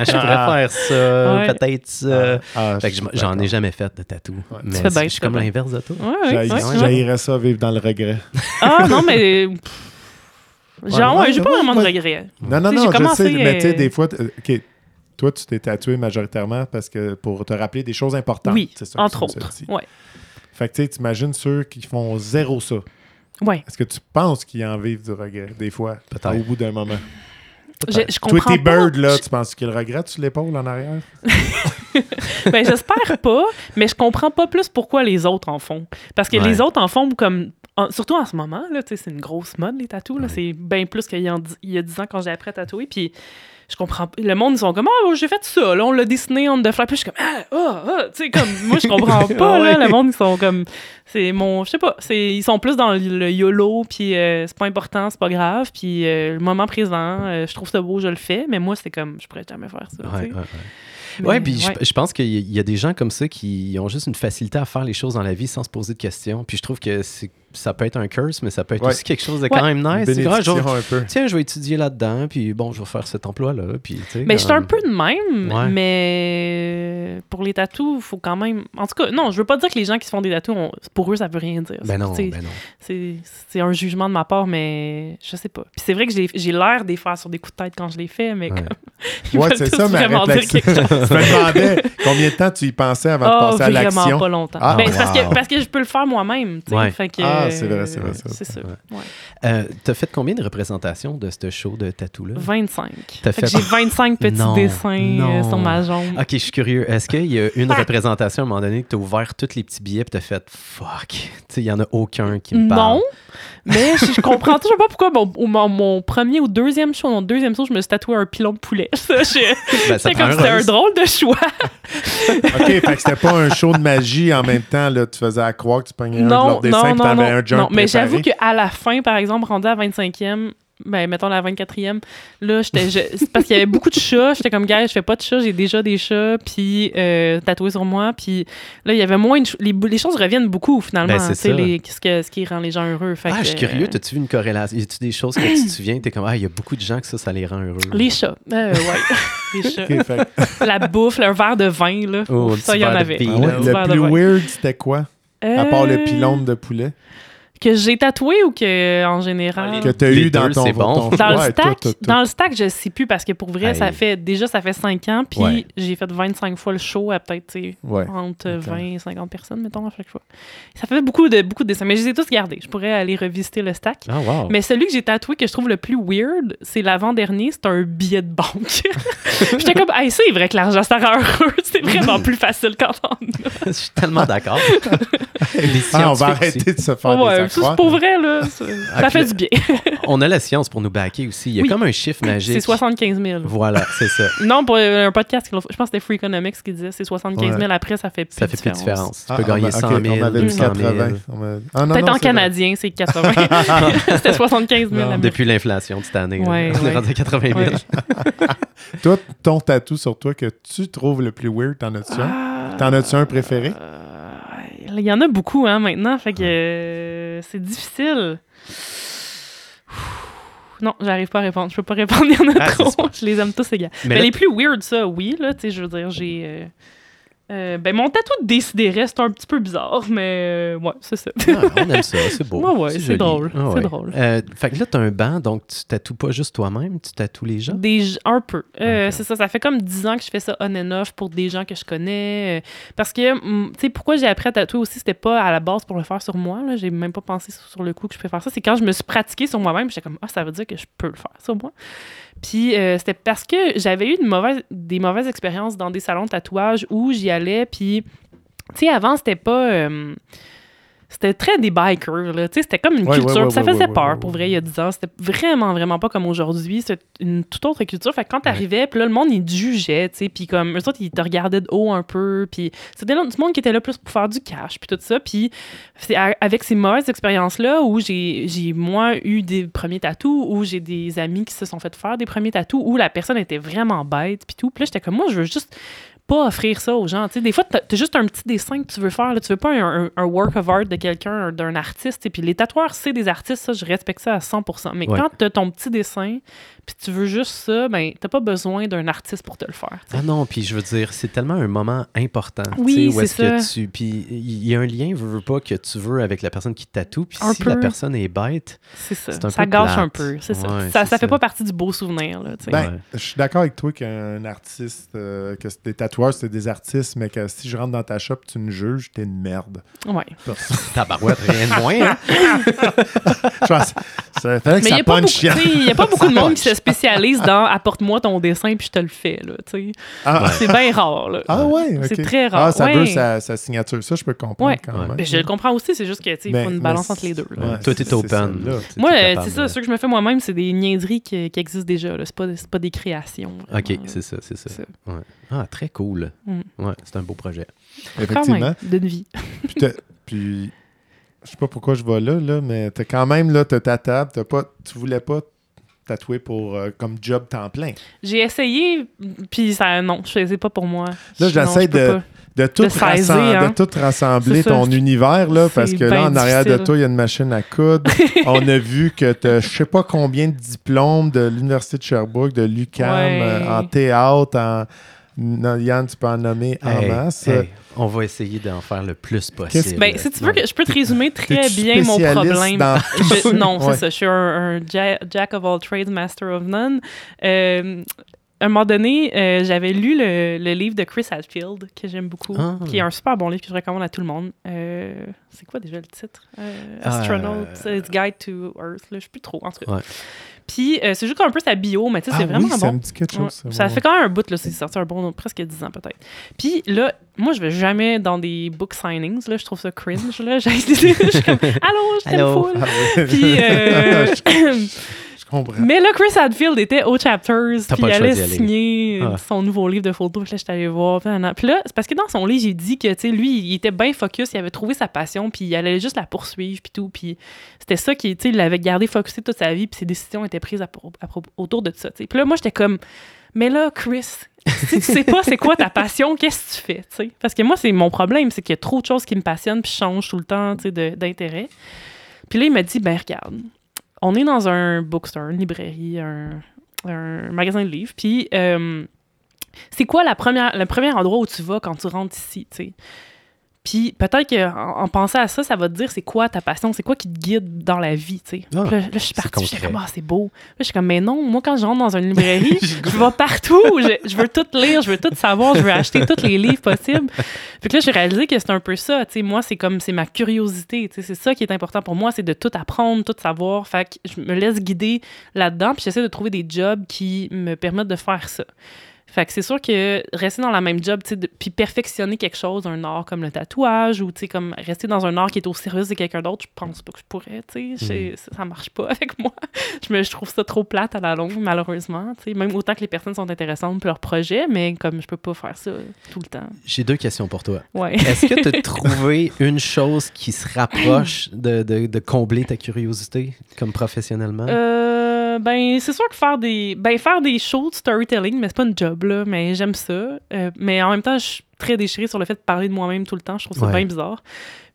ah, je pourrais Ah. faire ça, Ouais. peut-être ça. Ah, Fait que j'en ai jamais fait de tatou. Ouais. Mais bien, je suis comme l'inverse de toi. Ouais. J'haïrais ça vivre dans le regret. Ah non, mais. Genre, j'ai pas vraiment de regrets. Non, non, non, je sais, mais tu sais, euh, des fois, t- OK, toi, tu t'es tatoué majoritairement parce que pour te rappeler des choses importantes. Oui, entre autres. Ouais. Fait que tu sais, t'imagines ceux qui font zéro ça. Ouais. Est-ce que tu penses qu'ils en vivent du regret, des fois, Peut-être. au bout d'un moment? Je, je Toi, comprends tes pas. birds, là, tu penses qu'ils le regrettent sur l'épaule en arrière? Ben, j'espère pas, mais je comprends pas plus pourquoi les autres en font. Parce que Ouais. les autres en font comme. en- surtout en ce moment, là, tu sais, c'est une grosse mode, les tatous. là. Ouais. C'est bien plus qu'il y, a dix- il y a 10 ans quand j'ai appris à tatouer. Puis je comprends pas. Le monde, ils sont comme, ah, j'ai fait ça, là, on l'a dessiné on the fly. Puis je suis comme, ah, ah, ah, tu sais, comme, moi, je comprends pas, là. Le monde, ils sont comme, c'est mon, je sais pas, c'est, ils sont plus dans le, YOLO, puis euh, c'est pas important, c'est pas grave. Puis euh, le moment présent, euh, je trouve ça beau, je le fais, mais moi, c'est comme, je pourrais jamais faire ça. Ouais, Ouais, puis je- ouais. Je, pense qu'il y, il y a des gens comme ça qui ont juste une facilité à faire les choses dans la vie sans se poser de questions. Puis je trouve que c'est- ça peut être un curse, mais ça peut être Ouais. aussi quelque chose de quand Ouais. même nice. C'est vrai, genre, un peu. tiens, je vais étudier là-dedans, puis bon, je vais faire cet emploi-là. Puis, Mais je suis un peu de même, Ouais. mais pour les tatous, il faut quand même. En tout cas, non, je veux pas dire que les gens qui se font des tatous, on- pour eux, ça veut rien dire. Ben non, C'est- ben non. c'est un jugement de ma part, mais je sais pas. Puis c'est vrai que j'ai l'air des faire sur des coups de tête quand je les fais, mais Ouais. comme. Ouais, c'est ça, ma vraiment dire réflexion. quelque chose. Je me demandais combien de temps tu y pensais avant de Ah, passer à vraiment l'action. pas longtemps. Ah, Ben, parce, que, parce que je peux le faire moi-même. tu sais. Ouais. Fait que, Ah, Ah, euh, c'est vrai, c'est vrai, c'est ça. Ouais. Euh, T'as fait combien de représentations de ce show de tatou-là? 25. T'as Fait que fait- J'ai 25 petits Non, dessins euh, non. sur ma jambe. Ok, je suis curieux. Est-ce qu'il y a une représentation à un moment donné que tu as ouvert tous les petits billets et tu as fait fuck? Tu sais, il n'y en a aucun qui me parle. Non, mais je, je comprends toujours pas pourquoi mon, mon, mon premier ou deuxième show, mon deuxième show, je me suis tatoué un pilon de poulet. Ben, c'est prend comme c'était un drôle de choix. OK, fait que c'était pas un show de magie en même temps. Là, tu faisais à croire que tu pognais un de non, leurs dessins non, et non, un jump non. Mais j'avoue qu'à la fin, par exemple, rendu à 25e, ben, mettons la 24e, là, j'étais, parce qu'il y avait beaucoup de chats. J'étais comme, gars, je fais pas de chats, j'ai déjà des chats, puis euh, tatoués sur moi. Puis là, il y avait moins de les, les choses reviennent beaucoup, finalement. Ben, c'est les- ce, que- ce qui rend les gens heureux. Fait Ah, que, je suis curieux. euh, T'as-tu vu une corrélation? Y a-tu des choses que tu te souviens? T'es comme, ah, il y a beaucoup de gens que ça, ça les rend heureux. Les chats. Euh, ouais. les chats. Fait La bouffe, le verre de vin, là. Oh, ça, il y en avait. Ah ouais, le plus weird, c'était quoi? À part le Euh, pylône de poulet Que j'ai tatoué ou que en général? que tu as eu dans deux, ton, bon. ton- Dans le stack, tout, tout, tout. dans le stack, je sais plus parce que pour vrai, ça fait déjà ça fait 5 ans, puis Ouais. j'ai fait 25 fois le show à peut-être tu sais, Ouais. entre Ok. 20 et 50 personnes mettons à chaque fois. Ça fait beaucoup de beaucoup de dessins, mais je les ai tous gardés. Je pourrais aller revisiter le stack. Ah, wow. Mais celui que j'ai tatoué que je trouve le plus weird, c'est l'avant-dernier, c'est un billet de banque. J'étais comme, hey, c'est vrai que l'argent, ça rend heureux. C'est vraiment plus facile quand on je suis tellement d'accord. Ah, on va arrêter de se faire Ouais, des ça, c'est pour vrai, là. Ça, ça Ah, fait du bien. On a la science pour nous backer aussi. Il y a Oui. comme un chiffre magique. C'est 75 000. Voilà, c'est ça. Non, pour euh, un podcast, je pense que c'était Free Economics qui disait c'est 75 000. Après, ça fait plus Ça de fait plus de différence. différence. Tu Ah, peux on gagner m'a- 100 ok, 000, on m'avait dit 200 000. 80. On m'a- Ah, non, Peut-être en canadien, c'est 80. c'était 75 000. Non. la Depuis l'inflation de cette année. Ouais, on est rendu à 80 000. Ouais. vrai. Toi, ton tatou sur toi que tu trouves le plus weird, t'en as-tu un? Ah, T'en as-tu un préféré? Il y en a beaucoup, hein, maintenant. Fait que euh, c'est difficile. Non, j'arrive pas à répondre. Je peux pas répondre, il y en a Ah, trop. Je les aime tous égales. Mais Mais, là- les plus weird, ça, oui, là, tu sais, je veux dire, j'ai... euh, euh, ben, mon tatou de Décideret, c'est un petit peu bizarre, mais euh, ouais, c'est ça. Ah, on aime ça, c'est beau. Ouais, ouais, c'est drôle, Ah, ouais. drôle. Euh, fait que là, t'as un banc, donc tu tatoues pas juste toi-même, tu tatoues les gens? Des, un peu. Euh. C'est ça, ça fait comme 10 ans que je fais ça on and off pour des gens que je connais. parce que, hum, tu sais, pourquoi j'ai appris à tatouer aussi, c'était pas à la base pour le faire sur moi. J'ai même pas pensé sur sur le coup que je peux faire ça. C'est quand je me suis pratiquée sur moi-même, j'étais comme, ah, ça veut dire que je peux le faire sur moi. Puis euh, c'était parce que j'avais eu des mauvaises expériences dans des salons de tatouage où j'y allais, puis, tu sais, avant, c'était pas. euh, c'était très des bikers, là. Tu sais, c'était comme une Ouais, culture. ouais, ça faisait peur, pour vrai, il y a 10 ans. C'était vraiment, vraiment pas comme aujourd'hui. C'est une toute autre culture. Fait que quand t'arrivais, puis là, le monde, il te jugeait, tu sais. Puis comme, eux autres, ils te regardaient de haut un peu. Puis c'était du monde qui était là plus pour faire du cash, puis tout ça. Puis c'est avec ces mauvaises expériences-là où j'ai, j'ai, moi, eu des premiers tatous, où j'ai des amis qui se sont fait faire des premiers tatous, où la personne était vraiment bête, puis tout. Puis là, j'étais comme, moi, je veux juste pas offrir ça aux gens. Tu sais, des fois, t'as t'as juste un petit dessin que tu veux faire. Là. Tu veux pas un, un- un work of art de quelqu'un, un- d'un artiste. Et puis les tatoueurs, c'est des artistes, ça, je respecte ça à 100%. Mais Ouais. quand t'as ton petit dessin, puis tu veux juste ça, ben, t'as pas besoin d'un artiste pour te le faire. tu. Ah non, puis je veux dire, c'est tellement un moment important. Oui, tu c'est que ça. tu. Puis il y a un lien, veux, veux pas, que tu veux avec la personne qui te tatoue. Puis si la personne est bête, C'est ça. Un ça peu gâche plate. un peu. C'est ça. Ouais, ça. Ça fait pas partie du beau souvenir. Là, tu. Ben, Ouais. je suis d'accord avec toi qu'un artiste, euh, que des tatoueurs, c'est des artistes, mais que si je rentre dans ta shop tu me juges, t'es une merde. ouais. tabarouette, rien de moins. hein. Je pense, ça fallait que Mais il ça n'y a, pas beaucoup- punch. tu sais, y a pas beaucoup de monde qui se spécialise dans apporte-moi ton dessin puis je te le fais. Là. Ah, C'est bien rare. Là. ah ouais. C'est très rare. Ah, ça Ouais. veut sa, sa signature. Ça, je peux comprendre Ouais. quand Ouais. même. Ben, je le comprends aussi, c'est juste que tu sais, il Ben, faut une balance entre les deux. là. Toi, t'es open. Moi, euh, c'est ça, ceux que je me fais moi-même, c'est des niaiseries qui, qui existent déjà. C'est pas, c'est pas des créations. Ok, là. c'est ça, c'est ça. Ah, très cool. Mm. Ouais, c'est un beau projet. Effectivement. d'une vie. Puis, je sais pas pourquoi je vais là, là mais t'as quand même, là, t'as ta table, t'as pas, tu voulais pas tatouer pour, euh, comme job temps plein. J'ai essayé, puis ça, non, je faisais pas pour moi. Là, j'essaie de-. De tout, De saisir, rassem- hein. de tout rassembler ça. ton univers, là, parce que là, en arrière de toi, il y a une machine à coudre. On a vu que tu je sais pas combien de diplômes de l'Université de Sherbrooke, de l'UQAM, Ouais. euh, en théâtre, en... non, Yann, tu peux en nommer en Hey, masse. hey, on va essayer d'en faire le plus possible. Ben, si tu veux que je peux te résumer très bien mon problème? dans Je- non, c'est Ouais. ça. Je suis un, un ja- jack of all trades, master of none. Euh, un moment donné, euh, j'avais lu le, le livre de Chris Hadfield, que j'aime beaucoup, Ah. qui est un super bon livre que je recommande à tout le monde. Euh, c'est quoi déjà le titre? Euh, Astronaut, Euh, It's Guide to Earth. Là, je sais plus trop, en tout cas. Ouais. Puis, c'est juste un peu sa bio, mais tu sais, Ah c'est vraiment oui, ça bon. me dit quelque chose. Ouais. Ça fait quand même un bout, là. C'est sorti un bon, presque 10 ans peut-être. Puis là, moi, je vais jamais dans des book signings, là. Je trouve ça cringe, là. Je suis comme, allô, je t'aime. Ah oui. Puis, Je comprends. mais là, Chris Hadfield était au Chapters, puis il allait signer Ah. son nouveau livre de photos. Puis là, j'étais allée voir. Puis, là, c'est parce que dans son livre, j'ai dit que, tu sais, lui, il était bien focus, il avait trouvé sa passion, puis il allait juste la poursuivre, puis tout. Puis c'était ça qui, tu sais, il l'avait gardé focusé toute sa vie, puis ses décisions étaient prises à autour de ça, tu sais. Puis là, moi, j'étais comme, mais là, Chris, si tu sais pas c'est quoi ta passion, qu'est-ce que tu fais, tu sais? Parce que moi, c'est mon problème, c'est qu'il y a trop de choses qui me passionnent, puis je change tout le temps, tu sais, de- d'intérêt. Puis là, il m'a dit, ben regarde, on est dans un bookstore, une librairie, un, magasin de livres, puis euh, c'est quoi le premier endroit où tu vas quand tu rentres ici, tu sais? Puis peut-être qu'en en pensant à ça, ça va te dire c'est quoi ta passion, c'est quoi qui te guide dans la vie, tu sais. Ah, là, là, je suis partie, j'étais concret. comme, ah, c'est beau. Là, je suis comme, mais non, moi, quand je rentre dans une librairie, je vais partout, je, je veux tout lire, je veux tout savoir, je veux acheter tous les livres possibles. Puis que là, j'ai réalisé que c'est un peu ça, tu sais, moi, c'est comme, c'est ma curiosité, tu sais, c'est ça qui est important pour moi, c'est de tout apprendre, tout savoir. Fait que je me laisse guider là-dedans, puis j'essaie de trouver des jobs qui me permettent de faire ça. Fait que c'est sûr que rester dans la même job, puis perfectionner quelque chose, un art comme le tatouage, ou comme rester dans un art qui est au service de quelqu'un d'autre, je pense pas que je pourrais, tu sais. J'ai- Ça, ça marche pas avec moi. Je, me, je trouve ça trop plate à la longue, malheureusement, tu sais. Même autant que les personnes sont intéressantes pour leur projet, mais comme je peux pas faire ça tout le temps. J'ai deux questions pour toi. Ouais. Est-ce que tu as trouvé une chose qui se rapproche de, de- de combler ta curiosité comme professionnellement? Euh, ben, c'est sûr que faire des, ben, faire des shows de storytelling, mais c'est pas une job, là, mais j'aime ça. Euh, mais en même temps, je suis très déchirée sur le fait de parler de moi-même tout le temps. Je trouve ça Ouais. bien bizarre.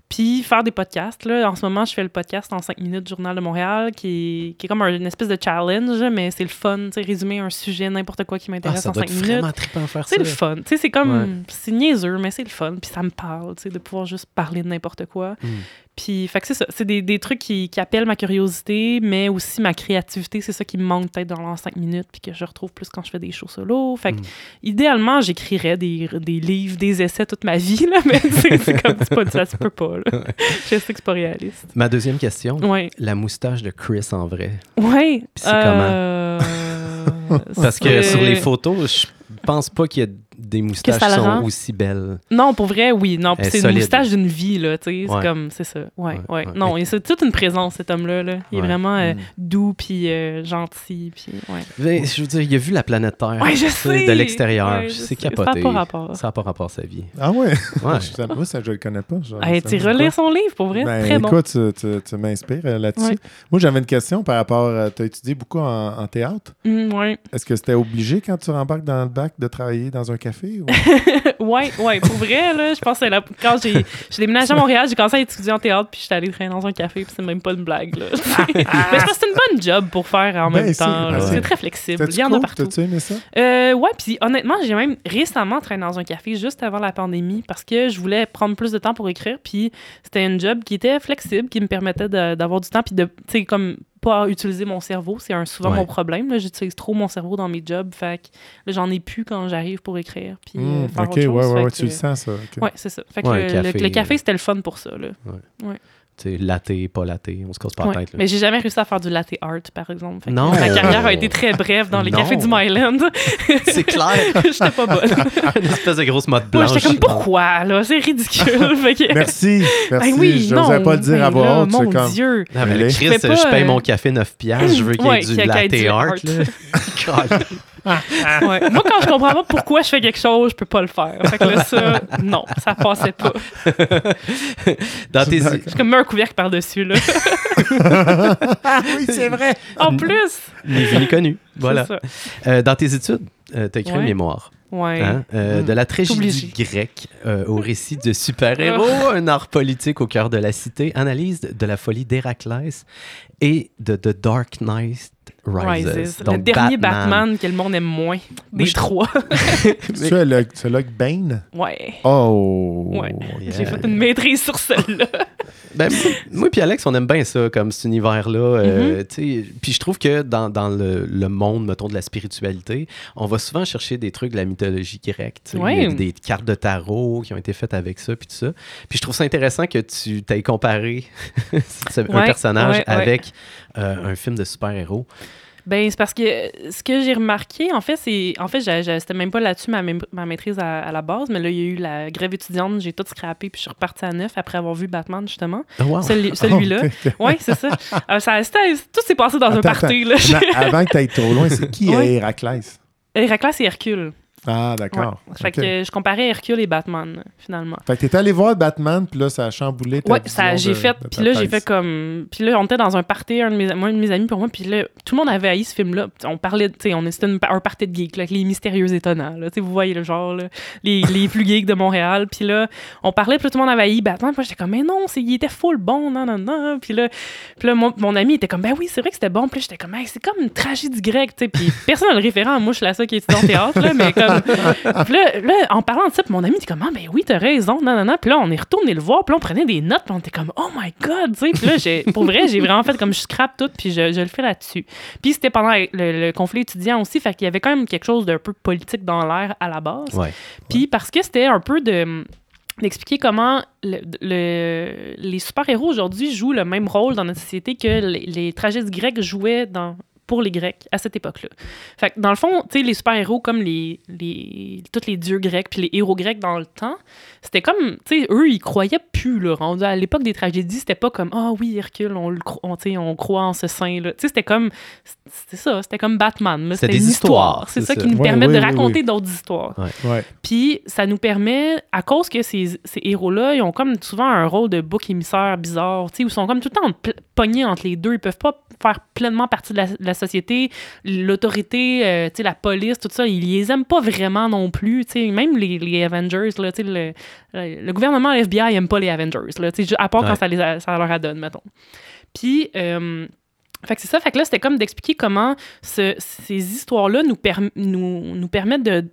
Puis faire des podcasts, là. En ce moment, je fais le podcast en 5 minutes Journal de Montréal, qui est, qui est comme un- une espèce de challenge, mais c'est le fun, tu résumer un sujet, n'importe quoi qui Ah, m'intéresse ça en doit 5 être minutes. C'est le fun. Tu sais, c'est comme. Ouais. C'est niaiseux, mais c'est le fun. Puis ça me parle, tu sais, de pouvoir juste parler de n'importe quoi. Mm. Puis, fait que c'est ça. C'est des, des trucs qui, qui appellent ma curiosité, mais aussi ma créativité. C'est ça qui me manque peut-être dans les 5 minutes, puis que je retrouve plus quand je fais des shows solo. Fait que, Mm. idéalement, j'écrirais des, des livres, des essais toute ma vie, là, mais c'est comme. Pas, ça se peut pas, là. Je sais que c'est pas réaliste. Ma deuxième question, Ouais. la moustache de Chris en vrai. Ouais. Puis c'est euh, Parce que sur les photos, je pense pas qu'il y a des moustaches sont rend? aussi belles. Non, pour vrai, oui. Non, c'est une moustache d'une vie, là, tu sais. Ouais. C'est comme, c'est ça. Ouais, Ouais, ouais. Non, il- c'est toute une présence, cet homme-là, là. Il est vraiment euh, Mm. doux, puis euh, gentil, puis ouais. Mais, je veux dire, il a vu la planète Terre Ouais, je sais! de l'extérieur. C'est sais. capoté. Ça n'a pas rapport. Ça n'a pas rapport à sa vie. Ah ouais? Moi, ça, je le connais pas. Hey, tu relire son livre, pour vrai, Ben, très bon. écoute, tu, tu- tu m'inspires euh, là-dessus. Ouais. Moi, j'avais une question par rapport. tu as étudié beaucoup en, en théâtre. Mm, ouais. Est-ce que c'était obligé quand tu rembarques dans le bac de travailler dans un café? ou- ouais, ouais, pour vrai, là, je pense que la- quand j'ai déménagé à Montréal, j'ai commencé à étudier en théâtre, puis j'étais allée traîner dans un café, puis c'est même pas une blague, là. Mais je pense que c'est une bonne job pour faire en Ben, même temps. ben, C'est très flexible. Il y en a partout. T'as-tu aimé ça? Euh, ouais, puis honnêtement, j'ai même récemment traîné dans un café juste avant la pandémie parce que je voulais prendre plus de temps pour écrire. Puis c'était une job qui était flexible, qui me permettait d'avoir du temps, puis de, tu sais, comme pas utiliser mon cerveau. C'est un, souvent Ouais. mon problème. là. J'utilise trop mon cerveau dans mes jobs. Fait que j'en ai plus quand j'arrive pour écrire. Puis Hmm, faire ok, autre chose. ouais, ouais, ouais, que- tu le sens, ça. ok. Ouais, c'est ça. Fait que Ouais, le, un le- café, le café, euh, c'était le fun pour ça. Là. Tu sais, laté, pas laté, on se casse pas Ouais. la tête. là. Mais j'ai jamais réussi à faire du latte art, par exemple. Non. Ma carrière a été très brève dans les Non. cafés du Myland. C'est clair. J'étais pas bonne. Une espèce de grosse mode Moi, blanche. j'étais comme pourquoi, là? C'est ridicule. Que- Merci. Merci. Ben oui, je non. n'osais pas le dire à voix haute. Mon comme... Dieu. Ah, mais le Je Chris, pas, je paye euh, mon café 9 piastres, je veux qu'il y ait Ouais, du latte art. art. Ouais. Moi, quand je comprends pas pourquoi je fais quelque chose, je peux pas le faire. Fait que là, ça, non, ça passait pas. Dans tes... Je comme un couvercle par-dessus, là. Ah oui, c'est vrai. En plus! Ni vu ni connu. Voilà. Euh, dans tes études, tu as écrit un Ouais. mémoire. Ouais. hein, euh, Mm. De la tragédie grecque euh, au récit de super-héros, un art politique au cœur de la cité, analyse de la folie d'Héraclès et de The Dark Knight Rises. le Donc, dernier Batman. que le monde aime moins des je- trois. C'est le- celui-là avec Bane? ouais. Oh! Ouais. Yeah. J'ai fait une maîtrise sur celle-là. Ben, moi- puis Alex, on aime bien ça, comme cet univers-là. euh, Mm-hmm. Puis je trouve que dans, dans le, le monde, mettons, de la spiritualité, on va souvent chercher des trucs de la mythologie grecque. Ouais. Des cartes de tarot qui ont été faites avec ça, puis tout ça. Puis je trouve ça intéressant que tu t'aies comparé un Ouais, personnage ouais, ouais. avec euh, un film de super-héros. Ben, c'est parce que ce que j'ai remarqué, en fait, c'est. En fait, c'était même pas là-dessus ma, ma maîtrise à, à la base, mais là, il y a eu la grève étudiante, j'ai tout scrappé, puis je suis repartie à neuf après avoir vu Batman, justement. Oh, wow. Celui- Celui-là. Oh. Oui, c'est ça. Euh, ça c'était- tout s'est passé dans un party, là. Mais avant que tu ailles trop loin, c'est qui Ouais. est Héraclès? Héraclès et Hercule. Ah, d'accord. Ouais. Fait que je comparais Hercule et Batman, finalement. Fait que t'es allé voir Batman, puis là, ça a chamboulé ta Ouais, ça, j'ai fait. Puis là, j'ai fait comme. Puis là, on était dans un party, un de mes, moi, un de mes amis pour moi. Puis là, tout le monde avait haï ce film-là. On parlait, tu sais, on c'était une- un party de geeks, là, avec les mystérieux étonnants. Là, Tu vous voyez le genre, là, les, les plus geeks de Montréal. Puis là, on parlait, puis tout le monde avait haï Batman. Puis j'étais comme, mais non, c'est, il était full bon, non, non, non. Puis là, puis là mon, mon ami était comme, ben oui, c'est vrai que c'était bon. Puis là, j'étais comme, Hey, c'est comme une tragédie grecque, tu sais. Puis personne n'a le référent. Moi, je suis la seule qui est en théâtre, là, mais comme. Puis là, là, en parlant de ça, mon ami était comme, ah, ben oui, t'as raison, non, non, non. Puis là, on est retourné le voir, puis là, on prenait des notes, puis on était comme, oh my god, tu sais. Puis là, j'ai- pour vrai, j'ai vraiment fait comme je scrape tout, puis je, je le fais là-dessus. Puis c'était pendant le, le conflit étudiant aussi, fait qu'il y avait quand même quelque chose d'un peu politique dans l'air à la base. Ouais. Puis parce que c'était un peu de d'expliquer comment le- le- les super-héros aujourd'hui jouent le même rôle dans notre société que les, les tragédies grecques jouaient dans pour les Grecs à cette époque-là. Fait que dans le fond, tu sais, les super-héros comme les, les tous les dieux grecs puis les héros grecs dans le temps, c'était comme, tu sais, eux, ils croyaient plus, là. Rendu à l'époque des tragédies, c'était pas comme, ah oui, Hercule, on, le cro- on, croit en ce saint, là. Tu sais, c'était comme, c'était ça, c'était comme Batman. C'était des histoires, histoire. C'est ça, ça. qui nous Ouais, permet oui, de raconter oui. d'autres histoires. Ouais. Puis ça nous permet, à cause que ces, ces héros-là, ils ont comme souvent un rôle de bouc émissaire bizarre, tu sais, où ils sont comme tout le temps pognés entre les deux. Ils peuvent pas faire pleinement partie de la, de la société. L'autorité, euh, la police, tout ça, ils les aiment pas vraiment non plus. Même les, les Avengers, là, le, le, le gouvernement, l'FBI, aime pas les Avengers, là, à part Ouais. quand ça, les a- ça leur adonne, mettons. Puis... euh, fait que c'est ça. Fait que là, c'était comme d'expliquer comment ce- ces histoires-là nous, perm- nous, nous permettent de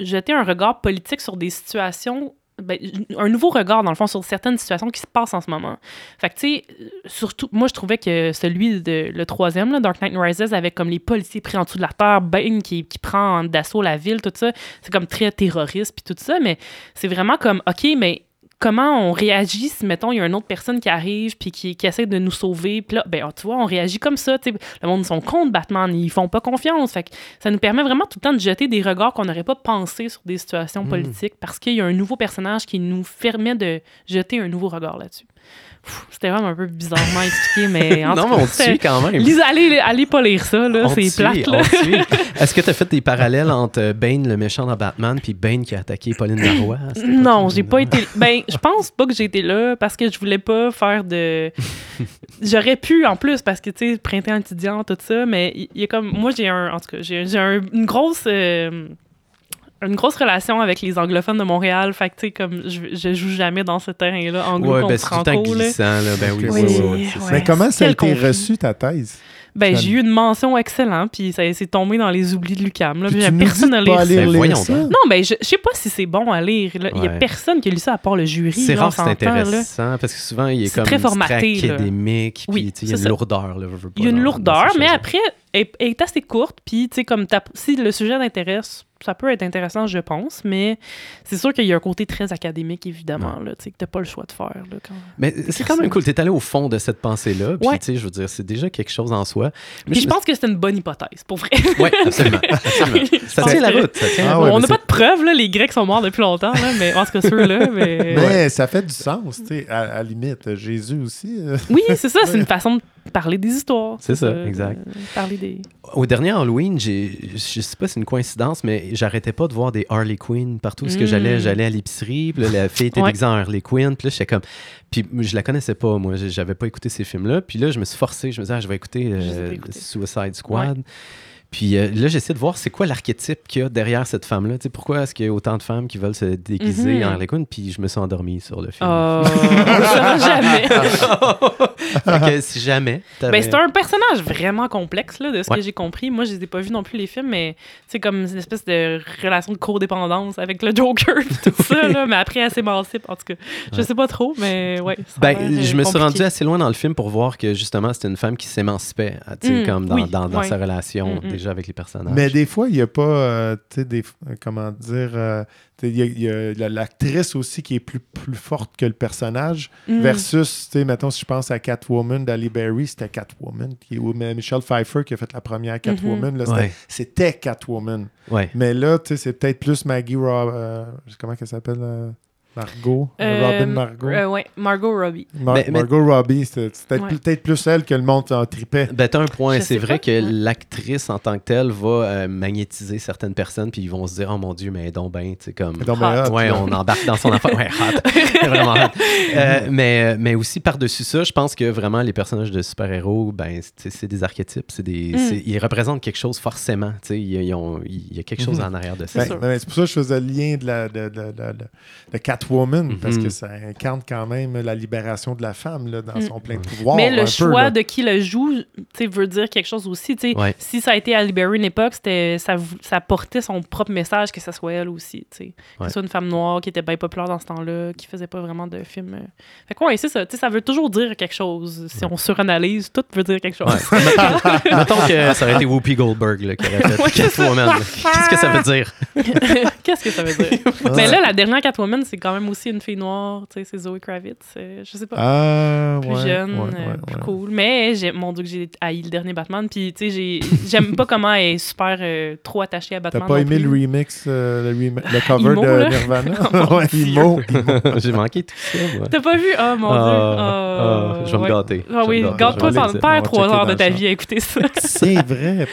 jeter un regard politique sur des situations, ben, un nouveau regard, dans le fond, sur certaines situations qui se passent en ce moment. Fait que, tu sais, surtout, moi, je trouvais que celui de le troisième, là, Dark Knight Rises, avec comme les policiers pris en dessous de la terre, Bane qui, qui prend d'assaut la ville, tout ça, c'est comme très terroriste, puis tout ça, mais c'est vraiment comme, OK, mais comment on réagit si, mettons, il y a une autre personne qui arrive puis qui, qui essaie de nous sauver. Puis là, ben, tu vois, on réagit comme ça. Le monde sont contre Batman, ils font pas confiance. Fait que ça nous permet vraiment tout le temps de jeter des regards qu'on n'aurait pas pensé sur des situations Mm. politiques parce qu'il y a un nouveau personnage qui nous permet de jeter un nouveau regard là-dessus. C'était vraiment un peu bizarrement expliqué, mais en non, mais on suit quand même. Lisez- allez, allez pas lire ça, là, c'est te plate. Là. Est-ce que tu as fait des parallèles entre euh, Bane, le méchant dans Batman, puis Bane qui a attaqué Pauline Marois? Non, j'ai pas été. Ben, je pense pas que j'ai été là parce que je voulais pas faire de. J'aurais pu en plus parce que tu sais printemps étudiant tout ça, mais il y, a comme moi j'ai un en tout cas j'ai j'ai un- une grosse euh, une grosse relation avec les anglophones de Montréal, fait que tu sais comme je, je joue jamais dans ce terrain-là anglo Ouais, ben, tout franco là. glissant, là. Ben oui, Oui, oui, oui, oui, oui, c'est ça. ouais. Mais comment ça a été reçu, ta thèse? Ben j'ai eu une mention excellente puis ça s'est tombé dans les oublis de Lucam là, Puis tu personne Ben, lire voyons ça? Non, ben je, je sais pas si c'est bon à lire. là. Il y a Ouais. personne qui a lu ça à part le jury. C'est rare, c'est là. intéressant, parce que souvent, il est comme très formaté, très académique, puis il y a une ça. lourdeur. Il y a une lourdeur, mais après, elle, est assez courte. Puis, tu sais, comme t'as- si le sujet t'intéresse, ça peut être intéressant, je pense. Mais c'est sûr qu'il y a un côté très académique, évidemment, là, tu sais, que t'as pas le choix de faire. Là, quand... Mais c'est quand même cool. T'es allé au fond de cette pensée-là, puis Ouais. tu sais, je veux dire, c'est déjà quelque chose en soi. Mais Puis je pense que c'est une bonne hypothèse, pour vrai. Oui, absolument. absolument. ça tient la que- route. Ça tient la Ah route. ouais, on n'a pas de preuves, là, les Grecs sont morts depuis longtemps, là, mais en tout cas, ceux-là. Mais... Mais ça fait du sens, tu sais, à, à la limite. Jésus aussi. euh, Oui, c'est ça, c'est une façon de parler des histoires. C'est ça, Euh, exact. parler des. Au dernier Halloween, je sais pas si c'est une coïncidence, mais j'arrêtais pas de voir des Harley Quinn partout. Parce que Mm. j'allais, j'allais à l'épicerie, puis là, la fille était Ouais. déguisée en Harley Quinn, puis là, j'étais comme. Puis je la connaissais pas, moi, j'avais pas écouté ces films-là. Puis là, je me suis forcé, je me disais, ah, je vais écouter euh. Suicide Squad. Puis euh, là, j'essaie de voir c'est quoi l'archétype qu'il y a derrière cette femme-là. Tu sais, pourquoi est-ce qu'il y a autant de femmes qui veulent se déguiser Mhm. en Harley? Puis je me suis endormi sur le film. Oh, jamais. Que si jamais. Ben, c'est un personnage vraiment complexe, là, de ce Ouais. que j'ai compris. Moi, je les ai pas vus non plus, les films, mais c'est comme une espèce de relation de codépendance avec le Joker et tout ça, là. Mais après, elle s'émancipe. En tout cas, je Ouais. sais pas trop, mais ouais. Ben, euh, je me suis rendu assez loin dans le film pour voir que justement c'était une femme qui s'émancipait, tu sais, Mm, comme dans, oui, dans, sa relation Mm, mm. Déjà avec les personnages. Mais des fois, il n'y a pas, euh, tu sais, des, euh, comment dire, euh, il y a- a, la- l'actrice aussi qui est plus, plus forte que le personnage, Mm. versus, tu sais, mettons, si je pense à Catwoman d'Ali Berry, c'était Catwoman, qui ou mais Michelle Pfeiffer qui a fait la première Catwoman, là, c'était, Ouais. Catwoman. Ouais. Mais là, tu sais, c'est peut-être plus Maggie Rob, euh, comment qu'elle s'appelle, euh, Margot, Euh, Robin Margot. euh, ouais, Margot Robbie. Mar- mais- mais- Margot Robbie, c'est peut-être, Ouais. peut-être plus elle que le monde en tripait. Ben, t'as un point. C'est vrai pas. que Ouais. l'actrice en tant que telle va euh, magnétiser certaines personnes, puis ils vont se dire Oh mon Dieu, mais donc ben, tu sais, comme. Donc, ben, hot, Ouais, on embarque dans son affaire. Ouais, hot. vraiment hot. Euh, mais, mais aussi, par-dessus ça, je pense que vraiment, les personnages de super-héros, ben, c'est des archétypes. C'est des, Mm. Ils représentent quelque chose forcément. tu sais, il y a quelque chose Mhm. en arrière de ça. Ben, ben, c'est pour ça que je faisais le lien de, la, de, de- de- de- de Catwoman, parce Mhm. que ça incarne quand même la libération de la femme là, dans Mm. son plein pouvoir. Mais le choix de qui le joue, tu sais, veut dire quelque chose aussi. Ouais. Si ça a été à Berry une époque, c'était, ça, ça portait son propre message que ça soit elle aussi. Que ce soit une femme noire qui était bien populaire dans ce temps-là, qui faisait pas vraiment de films. euh. Fait que ouais, c'est ça. tu sais, Ça veut toujours dire quelque chose. Si on suranalyse, tout veut dire quelque chose. Mettons que ça aurait été Whoopi Goldberg là, qui aurait fait Catwoman. Qu'est-ce que ça veut dire? Qu'est-ce que ça veut dire? Mais là, la dernière Catwoman, c'est quand même aussi une fille noire. tu sais, C'est Zoe Kravitz. euh, je sais pas. Ah, plus ouais, jeune, ouais, euh, ouais, plus ouais. cool. Mais j'ai, mon Dieu, que j'ai haï le dernier Batman. Puis, tu sais, j'ai- j'aime pas comment elle est super euh, trop attachée à T'as Batman. pas non aimé plus. le remix, euh, le, rem- le cover de là? Nirvana? Oh, ouais. J'ai manqué tout ça, moi. T'as pas vu? Oh mon Ah, Dieu. ah, je vais me gâter. Ah oui, garde-toi sans trois heures de ta vie à écouter ça. C'est vrai.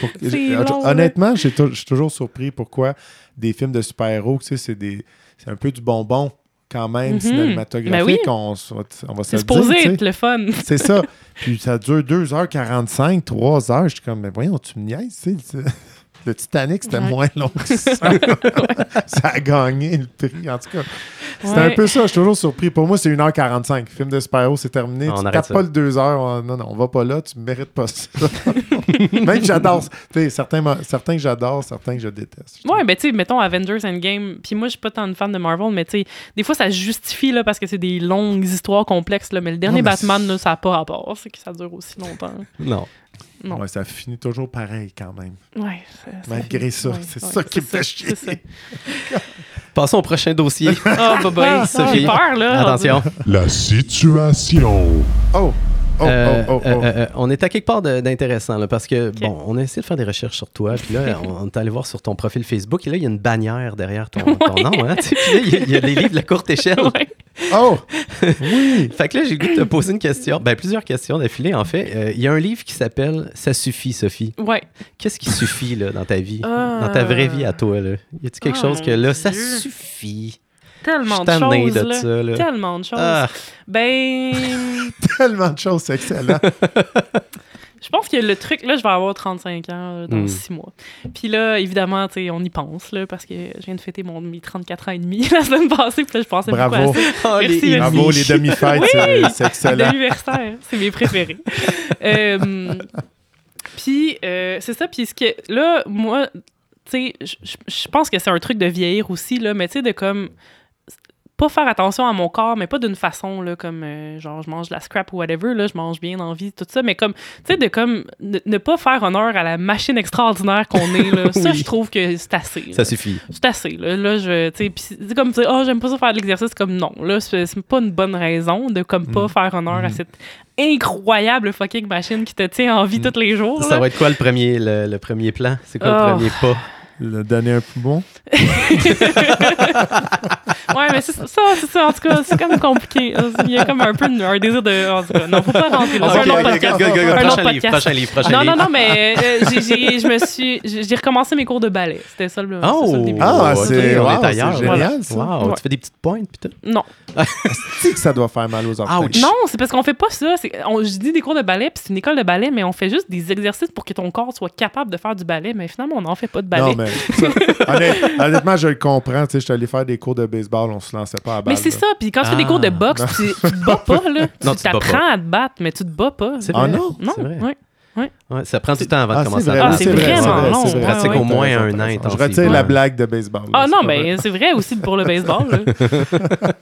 Honnêtement, je suis toujours surpris pourquoi des films de super-héros, tu sais, c'est des- c'est un peu du bonbon quand même Mhm. cinématographique. Ben oui. on, on va se C'est dire. supposé être le fun. C'est ça. Puis ça dure 2h45, 3h. Je suis comme, mais voyons, tu me niaises, tu sais. Le- Le Titanic, c'était Ouais. moins long que ça. ça a gagné le prix. En tout cas, c'est Ouais. un peu ça. Je suis toujours surpris. Pour moi, c'est 1h45. Film de super-héros, c'est terminé. On tu arrête tapes ça. pas le 2h. Non, non, on va pas là. Tu mérites pas ça. Même que j'adore. Certains, certains que j'adore, certains que je déteste. Ouais, ben tu sais, mettons Avengers Endgame, puis moi je suis pas tant une fan de Marvel, mais tu sais, des fois ça se justifie là parce que c'est des longues histoires complexes là, mais le dernier mais Batman là, ça a pas rapport, c'est que ça dure aussi longtemps. Non. Non. Ouais, ça finit toujours pareil quand même. Ouais. ça- Malgré ça, ouais, c'est ouais, ça qui me fait ça, chier. Passons au prochain dossier. Ah, bah, bah, Sophie, j'ai peur là. Attention. La situation. Oh! Oh, Euh, oh, oh, euh, oh. euh, euh, on est à quelque part d'intéressant, là, parce que, bon, on a essayé de faire des recherches sur toi, puis là, on, on est allé voir sur ton profil Facebook, et là, il y a une bannière derrière ton, nom, hein, tu sais, puis là, il y y, a des livres de courte échelle. Oh! Oui! Fait que là, j'ai goût de te poser une question, ben, plusieurs questions d'affilée, en fait. Euh, Il y a un livre qui s'appelle « Ça suffit, Sophie Ouais. ». Qu'est-ce qui suffit, là, dans ta vie, Euh. dans ta vraie vie à toi, là? Y a-tu quelque Oh, chose que, là, ça suffit? Tellement de choses de là. ça, là. Tellement de choses. Ah, Ben, Tellement de choses, c'est excellent. je pense que le truc, là, je vais avoir 35 ans euh, dans Mm. 6 mois. Puis là, évidemment, tu sais, on y pense, là, parce que je viens de fêter mon, mes 34 ans et demi la semaine passée, puis là, je pensais beaucoup Bravo. à ça. oh, les Merci. Bravo, les demi-fêtes, c'est- c'est excellent. L'anniversaire, c'est mes préférés. Euh, puis, euh, c'est ça. Puis, ce que, là, moi, tu sais, je pense que c'est un truc de vieillir aussi, là, mais tu sais, de comme pas faire attention à mon corps, mais pas d'une façon, là, comme, euh, genre, je mange de la scrap ou whatever, là, je mange bien la vie, tout ça, mais comme, tu sais, de comme, ne, ne pas faire honneur à la machine extraordinaire qu'on est, là, ça, je trouve que c'est assez. là. Ça suffit. C'est assez, là. Là, je, tu sais, c'est comme, tu sais, oh, j'aime pas ça faire de l'exercice, comme non. Là, c'est pas une bonne raison de, comme, pas Mm. faire honneur à Mm. cette incroyable fucking machine qui te tient en vie Mm. tous les jours. Ça là. va être quoi le premier, le, le premier plan? C'est quoi le premier pas? Le donner un poumon. Ouais, mais c'est ça, c'est ça. En tout cas, c'est comme compliqué. Il y a comme un peu un désir de. En tout cas, non, faut pas rentrer là. C'est Ok, un autre ok, podcast. go, go, go. Un autre Prochain livre, prochain livre, prochain Non, livre. non, non, mais euh, je me suis. J'ai recommencé mes cours de ballet. C'était ça le, Oh, c'est ça le début. Ah, c'est- wow, c'est génial, ça. Wow, Ouais. tu fais des petites pointes puis tout? Non. Tu que ça doit faire mal aux. Ouch. Non, c'est parce qu'on fait pas ça. C'est- on- Je dis des cours de ballet, puis c'est une école de ballet, mais on fait juste des exercices pour que ton corps soit capable de faire du ballet. Mais finalement, on n'en fait pas de ballet. Non, mais ça, honnêtement, je le comprends. Tu sais, je suis allé faire des cours de baseball, on se lançait pas à balle. Mais c'est ça, puis quand tu fais des Ah. cours de boxe, tu, tu te bats pas, là. Non, tu t'apprends à te battre, mais tu te bats pas. Ah vrai. non? Non, vrai. ouais. Ouais, ça prend du temps avant Ah, de c'est commencer vrai, à Ah, oui, battre. c'est vrai, vraiment vrai, long. Ouais, Pratique ouais. au moins un an. Je retire la blague de baseball. là, Ah non, ben c'est vrai aussi pour le baseball. là.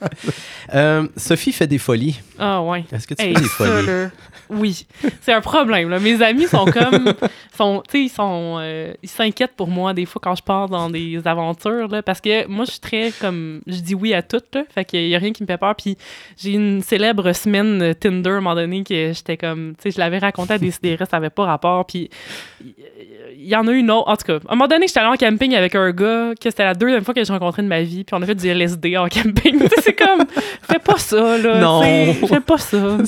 Euh, Sophie fait des folies. Ah ouais. Est-ce que tu Hey, fais des folies? Oui, c'est un problème. Là. Mes amis sont comme, sont, tu sais, ils sont, euh, ils s'inquiètent pour moi des fois quand je pars dans des aventures, là, parce que moi je suis très comme, je dis oui à tout, là, fait qu'il y a rien qui me fait peur. Puis j'ai une célèbre semaine Tinder à un moment donné que j'étais comme, tu sais, je l'avais raconté à des CDR, ça avait pas rapport. Puis il y en a une autre. En tout cas, à un moment donné, j'étais allée en camping avec un gars que c'était la deuxième fois que j'ai rencontré de ma vie, puis on a fait du LSD en camping. Tu sais, c'est comme, fais pas ça, là. Non. Fais pas ça.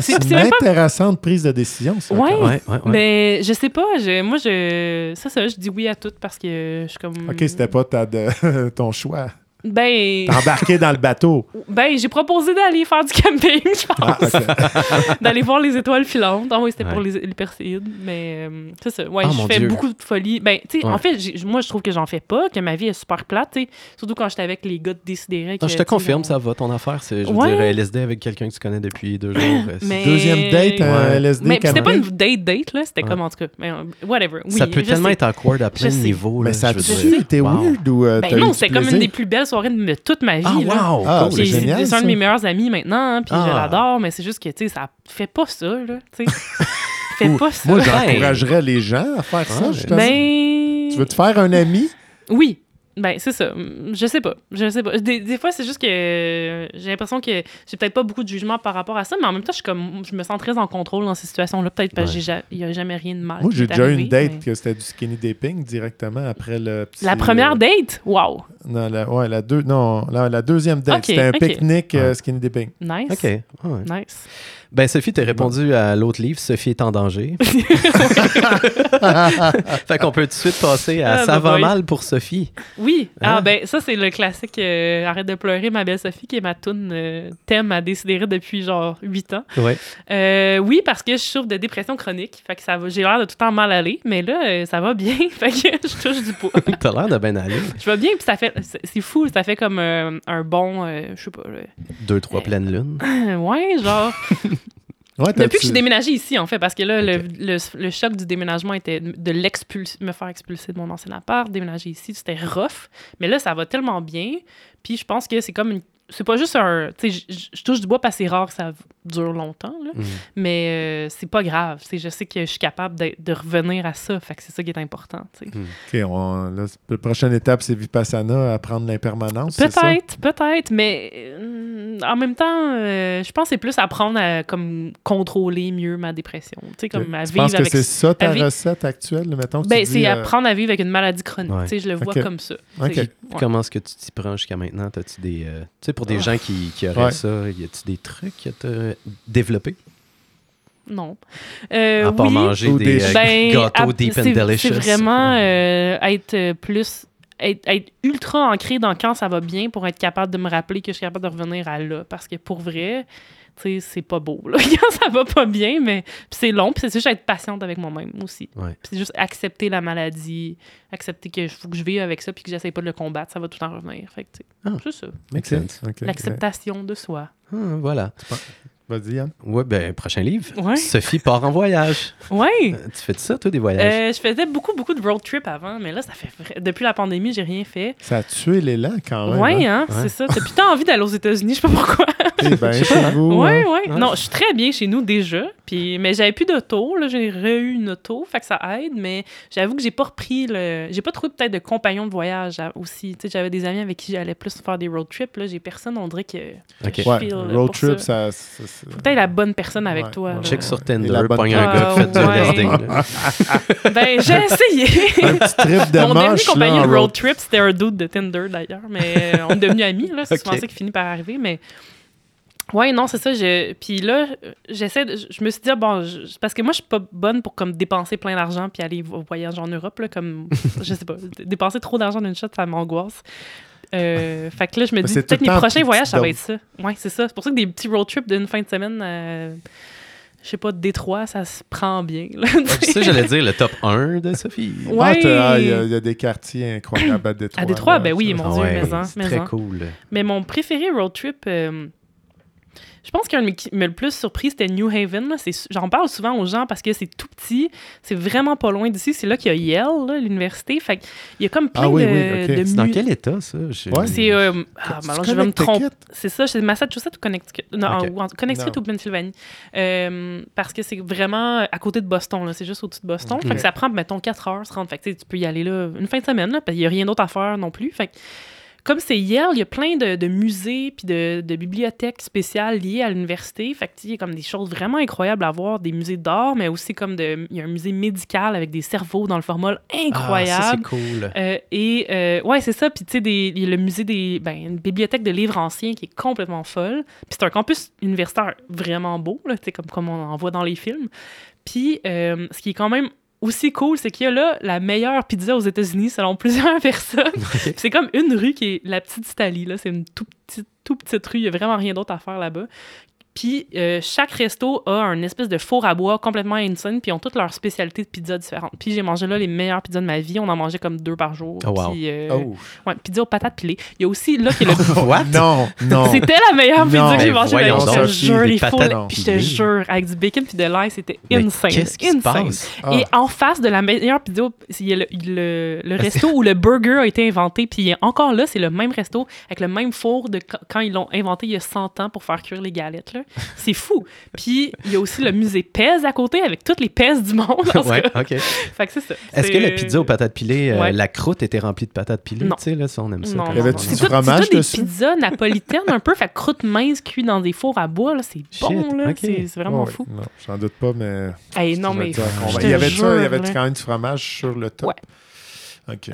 C'est- une pas- intéressante prise de décision, ça. Ouais. Mais je sais pas, je, moi, je. Ça, ça, je dis oui à tout parce que je suis comme. OK, c'était pas ta de- ton choix. Ben. Embarquer dans le bateau. Ben, j'ai proposé d'aller faire du camping, je Ah, d'aller voir les étoiles filantes. Ah oui, c'était pour les, les Perséides. Mais euh, c'est ça. Ouais, Ah, je fais Dieu. beaucoup de folie. Ben, tu sais, Ouais. en fait, moi, je trouve que j'en fais pas, que ma vie est super plate, tu sais. Surtout quand j'étais avec les gars de Décideret. Non, je te confirme, ça va, ton affaire. C'est, je veux Ouais. dire, LSD avec quelqu'un que tu connais depuis deux jours. euh, c'est- Mais- Deuxième date. LSD Mais c'était pas une date-date, là. C'était Ouais. comme, en tout cas, mais, euh, whatever. Oui, ça peut tellement sais. être awkward à plein de niveaux. Mais là, ça a-tu été weird ou euh, Ben non, c'était comme une des plus belles de toute ma vie. Ah, là. wow! Ah, cool. c'est Puis génial, c'est un ça. de mes meilleurs amis maintenant, hein, puis je Ah. l'adore, mais c'est juste que, tu sais, ça fait pas ça, là, tu sais. Fais Ou- pas ça. Moi, j'encouragerais les gens à faire ça, justement. Ben... Tu veux te faire un ami? Oui. Ben, c'est ça. Je sais pas. Je sais pas. Des, des fois, c'est juste que euh, j'ai l'impression que j'ai peut-être pas beaucoup de jugement par rapport à ça, mais en même temps, je, suis comme, je me sens très en contrôle dans ces situations-là. Peut-être parce qu'il n'y a jamais rien de mal. Moi, j'ai déjà eu arrivé, une date mais- que c'était du skinny dipping directement après le petit... La première euh, date? Wow. Non, la, ouais, la, deux, non la, la deuxième date. Ok, c'était un ok. pique-nique euh, skinny dipping. Nice. OK. Ouais. Nice. Ben, Sophie, t'as répondu à l'autre livre, Sophie est en danger. fait qu'on peut tout de suite passer à Ah, Ça bah, va boy. mal pour Sophie. Oui. Hein? Ah, ben, ça, c'est le classique euh, Arrête de pleurer, ma belle Sophie, qui est ma toune euh, thème à décider depuis genre 8 ans. Ouais. Euh, oui, parce que je souffre de dépression chronique. Fait que ça va, j'ai l'air de tout le temps mal aller, mais là, euh, ça va bien. fait que je touche du poids. T'as l'air de bien aller. Je vais bien, puis ça fait. C'est c'est fou, ça fait comme euh, un bon. euh, je sais pas. Deux, trois pleines lunes. ouais, genre. Ouais, Depuis que je suis déménagée ici, en fait, parce que là, le- le, le choc du déménagement était de l'expulser, me faire expulser de mon ancien appart, déménager ici, c'était rough. Mais là, ça va tellement bien. Puis je pense que c'est comme une. C'est pas juste un. Tu sais, je- touche du bois parce que c'est rare que ça dure longtemps, là. Mm. Mais euh, c'est pas grave. Je sais que je suis capable de, de revenir à ça. Fait que c'est ça qui est important. tu sais. OK, on- là, la prochaine étape, c'est Vipassana, apprendre l'impermanence? Peut-être, peut-être, mais euh, en même temps, euh, je pense que c'est plus apprendre à comme contrôler mieux ma dépression. Tu sais, comme à Tu vivre penses que avec c'est ça ta recette actuelle, mettons? Ben, c'est euh, apprendre à vivre avec une maladie chronique. Ouais. Tu sais, je le vois comme ça. Ouais. Comment est-ce que tu t'y prends jusqu'à maintenant? T'as-tu des. Pour des Oh. gens qui, qui auraient Ouais. ça, y a-tu des trucs que t'as développés? Non. Euh, à part oui, manger Ou des, des- euh, ben, gâteaux ap- deep and c'est- delicious. C'est vraiment euh, être euh, plus. Être, être ultra ancré dans quand ça va bien pour être capable de me rappeler que je suis capable de revenir à là. Parce que pour vrai, tu sais, c'est pas beau. Là. Quand ça va pas bien, mais puis c'est long. Puis c'est juste être patiente avec moi-même aussi. Ouais. Puis c'est juste accepter la maladie, accepter que faut que je vive avec ça puis que j'essaie pas de le combattre. Ça va tout temps revenir. Fait que, Ah. c'est ça. L'acceptation de soi. Ah, voilà. Vas-y, Yann. Ouais, ben, prochain livre. Ouais. Sophie part en voyage. Ouais. Euh, Tu fais ça, toi, des voyages? Euh, je faisais beaucoup, beaucoup de road trip avant, mais là, ça fait vrai- depuis la pandémie, j'ai rien fait. Ça a tué l'élan quand même. ouais, hein? hein, Ouais. c'est ça. T'as putain envie d'aller aux États-Unis, je sais pas pourquoi. T'es bien chez vous. Oui, hein? oui. Non, je suis très bien chez nous déjà. Puis, mais j'avais plus d'auto. Là, j'ai re-eu une auto, fait que ça aide. Mais j'avoue que j'ai pas repris le. J'ai pas trouvé peut-être de compagnon de voyage aussi. Tu sais, j'avais des amis avec qui j'allais plus faire des road trips. Là, j'ai personne. On dirait que. OK. Je Ouais, road pour trip, ça. ça. Ça- Faut peut-être la bonne personne avec Ouais, toi. ouais, là. Check sur Tinder, la bonne- pogne un gars qui fait du Ah. LSD. Ben, j'ai essayé. Un petit trip de Mon dernier compagnon de road trip, c'était un dude de Tinder d'ailleurs. Mais euh, on est devenus amis. là. C'est Ok. souvent ça qui finit par arriver. Mais ouais, non, c'est ça. Je... Puis là, j'essaie. de- Je me suis dit, ah, bon, je- parce que moi, je suis pas bonne pour comme dépenser plein d'argent puis aller au voyage en Europe. Là, comme, je sais pas, dépenser trop d'argent d'une shot, ça m'angoisse. Euh, fait que là, je me dis, peut-être mes prochains voyages, ça va être ça. Ouais, c'est ça. C'est pour ça que des petits road trips d'une fin de semaine, euh, je sais pas, Détroit, ça se prend bien. là, tu Ouais, sais. C'est ça, j'allais dire, le top 1 de Sophie. Ouais. Ah, ah, il y, a- il y a des quartiers incroyables à Détroit. À Détroit, là, ben oui, mon Dieu, Ouais, mais c'est très cool. Mais mon préféré road trip, euh, je pense qu'un de mes qui m'a le plus surpris, c'était New Haven. J'en parle souvent aux gens parce que c'est tout petit, c'est vraiment pas loin d'ici. C'est là qu'il y a Yale, l'université. Fait qu'il y a comme plein Ah oui, de, oui, ok. de C'est dans quel état, ça? Je- Ouais. C'est. euh, ah, alors, je vais me tromper. C'est ça, c'est Massachusetts ou Connecticut? Non, en- Connecticut Non. ou Pennsylvanie. Euh, parce que c'est vraiment à côté de Boston, là. C'est juste au-dessus de Boston. Fait que ça prend, mettons, 4 heures, se rendre. Fait que tu peux y aller là une fin de semaine, là, parce qu'il n'y a rien d'autre à faire non plus. Fait que, comme c'est Yale, il y a plein de, de musées puis de, de bibliothèques spéciales liées à l'université. Fait que, il y a comme des choses vraiment incroyables à voir, des musées d'art, mais aussi comme de, il y a un musée médical avec des cerveaux dans le formol incroyable. Ah, ça, c'est cool. Euh, et euh, ouais, c'est ça. Puis tu sais, il y a le musée des. Ben, une bibliothèque de livres anciens qui est complètement folle. Puis c'est un campus universitaire vraiment beau, là, comme, comme on en voit dans les films. Puis euh, ce qui est quand même aussi cool, c'est qu'il y a là la meilleure pizza aux États-Unis selon plusieurs personnes. C'est comme une rue qui est la petite Italie, là. C'est une tout petite, tout petite rue. Il n'y a vraiment rien d'autre à faire là-bas. Puis euh, chaque resto a un espèce de four à bois complètement insane, puis ils ont toutes leurs spécialités de pizza différentes. Puis j'ai mangé là les meilleures pizzas de ma vie. On en mangeait comme deux par jour. Oh, wow. Puis, euh, Oh. ouais, pizza aux patates pilées. Il y a aussi là qui est le What? Non, non. c'était la meilleure pizza Non. que j'ai mangée. je te jure, Des les laits. Puis je te jure, avec du bacon puis de l'ail, c'était insane. Qu'est-ce qui se insane. passe? Ah. Et en face de la meilleure pizza, il y a le, le- le resto où le burger a été inventé. Puis il est encore là, c'est le même resto avec le même four de quand, quand ils l'ont inventé il y a 100 ans pour faire cuire les galettes. là. C'est fou. Puis il y a aussi le musée Pez à côté avec toutes les Pez du monde. En Ouais, cas. OK. Fait que c'est ça. Est-ce que la pizza aux patates pilées, euh, Ouais. la croûte était remplie de patates pilées? Non. Tu sais, là, ça, on aime ça. Non, quand Y non. du tout- fromage tout des dessus? pizzas napolitaines un peu, fait croûte mince cuite dans des fours à bois, là, c'est bon, là, c'est vraiment Ouais, fou. Non, j'en doute pas, mais. Hey, non, mais Il y avait ça, il y avait quand même du fromage sur le top.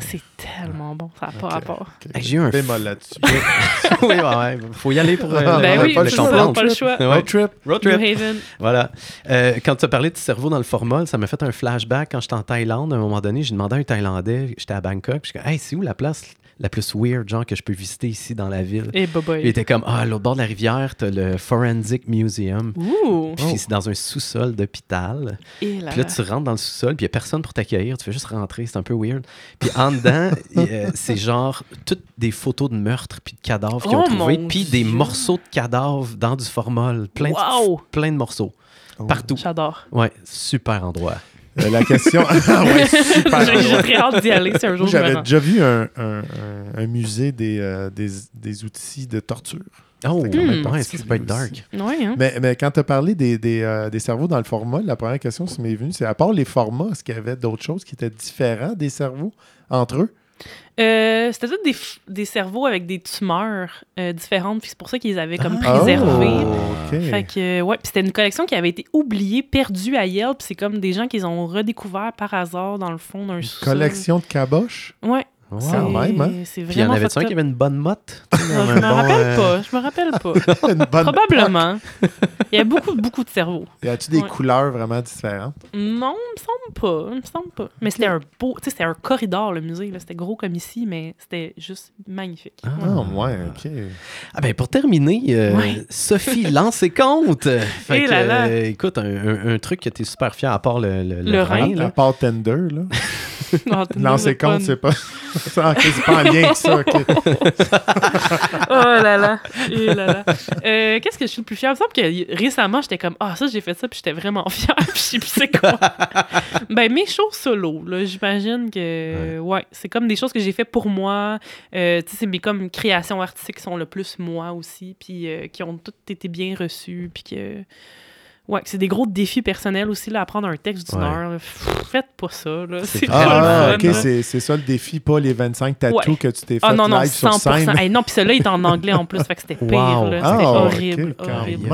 C'est tellement bon, ça n'a pas rapport. j'ai eu un Bémol là-dessus. oui, ouais, ouais. Faut y aller pour euh, Ah, ben oui, pas le ça, pas le choix. Ouais. Road trip. Road New trip. Haven. Voilà. Euh, quand tu as parlé de cerveau dans le formol, ça m'a fait un flashback quand j'étais en Thaïlande. À un moment donné, j'ai demandé à un Thaïlandais, j'étais à Bangkok, puis je dis Hey, c'est où la place la plus weird, genre, que je peux visiter ici dans la ville? Et bye Il était comme Ah, à l'autre bord de la rivière, t'as le Forensic Museum. Ouh! Puis c'est dans un sous-sol d'hôpital. Et là, Puis là, tu rentres dans le sous-sol, puis il n'y a personne pour t'accueillir. Tu fais juste rentrer, c'est un peu weird. Puis en dedans, euh, c'est genre toutes des photos de meurtres puis de cadavres qu'ils ont Oh, trouvés, puis des morceaux de cadavres dans du formol. Plein, Wow! de, plein de morceaux. Oh. Partout. J'adore. Ouais, super endroit. Euh, la question. Ah ouais, super. J'ai très hâte d'y aller si un jour j'avais déjà vu un, un- un- un musée des, euh, des, des outils de torture. Oh, quand même ouais, ça, ça peut être dark. Ouais, hein? Mais, mais quand tu as parlé des, des, euh, des cerveaux dans le format, la première question qui m'est venue, c'est à part les formats, est-ce qu'il y avait d'autres choses qui étaient différentes des cerveaux entre eux? Euh, C'était tous des, des cerveaux avec des tumeurs euh, différentes, puis c'est pour ça qu'ils avaient comme Ah, préservés. OK. Fait que, ouais, puis c'était une collection qui avait été oubliée, perdue à Yale, puis c'est comme des gens qui ont redécouvert par hasard dans le fond d'un sous Collection de caboches? Ouais, Wow. c'est Quand même, hein? c'est Puis il y en avait-tu un qui avait une bonne motte? Non, dans je me bon, rappelle euh, pas, je me rappelle pas. Une bonne Probablement. Il y a beaucoup, beaucoup de cerveaux. Y a-tu des Ouais. couleurs vraiment différentes? Non, il me semble pas. Il me semble pas. Mais c'était un beau. Tu sais, c'était un corridor, le musée. là. C'était gros comme ici, mais c'était juste magnifique. Ah. Ah, ouais, OK. Ah ben pour terminer, euh, Ouais. Sophie lance ses comptes. Fait Et que, là là. euh, écoute, un, un- un truc que tu es super fier à part le, le, le Le rein, rein, À part Tender, là. T'es Lancer compte, c'est pas... C'est pas en lien avec ça. Oh là là. Et là là. Euh, Qu'est-ce que je suis le plus fière? Il me semble que récemment, j'étais comme, ah, ça, j'ai fait ça, puis j'étais vraiment fière, puis c'est quoi. ben, mes shows solo, là, j'imagine que, ouais, c'est comme des choses que j'ai fait pour moi. Euh, tu sais, c'est mes comme créations artistiques qui sont le plus moi aussi, puis euh, qui ont toutes été bien reçues, puis que. Ouais, c'est des gros défis personnels aussi, là, apprendre un texte d'une Ouais. heure. Pff, Faites pas ça, là. C'est Ah, fun, ok, c'est c'est ça le défi, pas les 25 tatous Ouais. que tu t'es fait Ah non, non, live sur 100%. scène. Hey, non, puis celui-là, il est en anglais en plus, fait que c'était pire, Wow. là. Ah, C'était ok, horrible, quand horrible.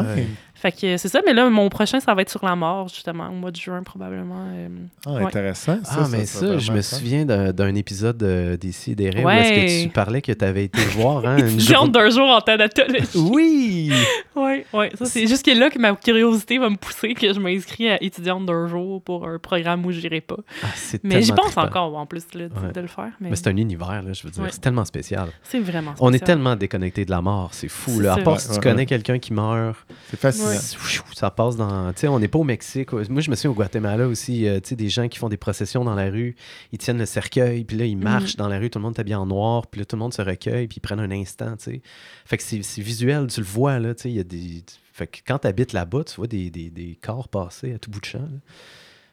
Fait que c'est ça, mais là, mon prochain, ça va être sur la mort, justement, au mois de juin, probablement. euh, Ah, Ouais. intéressant. Ça, ah, mais ça, ça, je me souviens d'un épisode d'ici des rêves où est-ce que tu parlais que tu avais été voir hein, une Étudiante journée- d'un jour en thanatologie. Oui! Ouais, ouais. Ça, c'est juste que là que ma curiosité va me pousser que je m'inscris à étudiante d'un jour pour un programme où j'irai pas. Ah, c'est Mais j'y pense trippant. encore, en plus, là, de, Ouais. de le faire. Mais, Mais c'est un univers, là, je veux dire. Ouais. C'est tellement spécial. c'est vraiment On est spécial. tellement déconnecté de la mort, c'est fou. Là. À part si tu connais quelqu'un qui meurt, C'est fascinant. Ouais. ça passe dans. Tu sais, on n'est pas au Mexique. Moi, je me souviens au Guatemala aussi, euh, tu sais, des gens qui font des processions dans la rue, ils tiennent le cercueil, puis là, ils marchent dans la rue, tout le monde est habillé en noir, puis là, tout le monde se recueille, puis ils prennent un instant, tu sais. Fait que c'est c'est visuel, tu le vois, là, tu sais, il y a des. Fait que quand tu habites là-bas, tu vois des, des, des corps passer à tout bout de champ. là.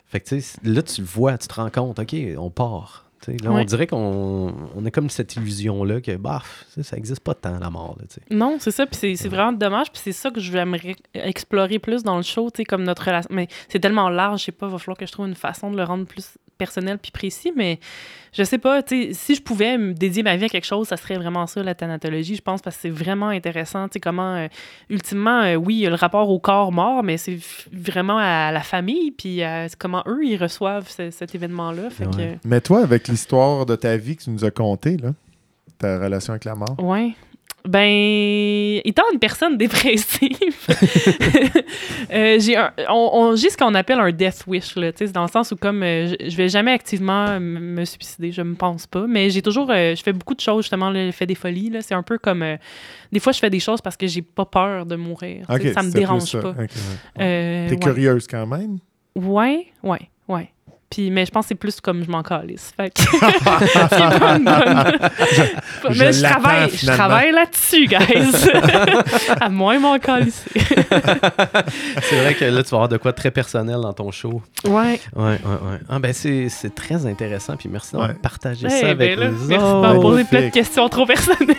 Fait que, tu sais, là, tu le vois, tu te rends compte, OK, on part. Là, on dirait qu'on on a comme cette illusion-là que, bah, ça, ça existe pas tant, la mort, là. Non, c'est ça, puis c'est- c'est vraiment dommage, puis c'est ça que j'aimerais explorer plus dans le show, tu sais, comme notre relation. Mais c'est tellement large, je sais pas, il va falloir que je trouve une façon de le rendre plus personnel puis précis, mais je sais pas, tu sais, si je pouvais me dédier ma vie à quelque chose, ça serait vraiment ça, la thanatologie, je pense, parce que c'est vraiment intéressant, tu sais, comment, euh, ultimement, euh, oui, il y a le rapport au corps mort, mais c'est vraiment à la famille, puis à comment eux, ils reçoivent ce- cet événement-là, fait Ouais. Mais toi, avec l'histoire de ta vie que tu nous as contée, là, ta relation avec la mort, ouais. Ben, étant une personne dépressive, euh, j'ai on, on- ce qu'on appelle un death wish, là, dans le sens où comme euh, je, je vais jamais activement me suicider, je me pense pas, mais j'ai toujours, euh, je fais beaucoup de choses justement, là, le fait des folies, là, c'est un peu comme, des fois je fais des choses parce que j'ai pas peur de mourir, tu sais, Ok, ça me dérange ça. pas. Ok, ouais. T'es ouais. curieuse quand même? Ouais, ouais. Puis, mais je pense que c'est plus comme je m'en calisse. Fait que c'est pas une bonne. je mais je travaille, je travaille là-dessus, guys. à moins m'en calisser. C'est vrai que là, tu vas avoir de quoi de très personnel dans ton show. Ouais. Ouais, ouais, ouais. Ah, ben, c'est c'est très intéressant. Puis merci d'avoir Ouais. partagé Eh ça avec ben là, nous merci m'avoir posé plein de questions trop personnelles.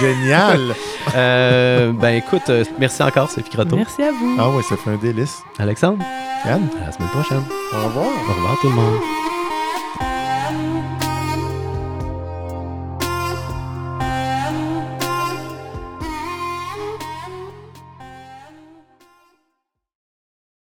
Génial! Euh, ben, écoute, euh, merci encore, Sophie Croteau. Merci à vous. ah ouais, ça fait un délice. Alexandre, Yann, à la semaine prochaine. au revoir. Au revoir tout le monde.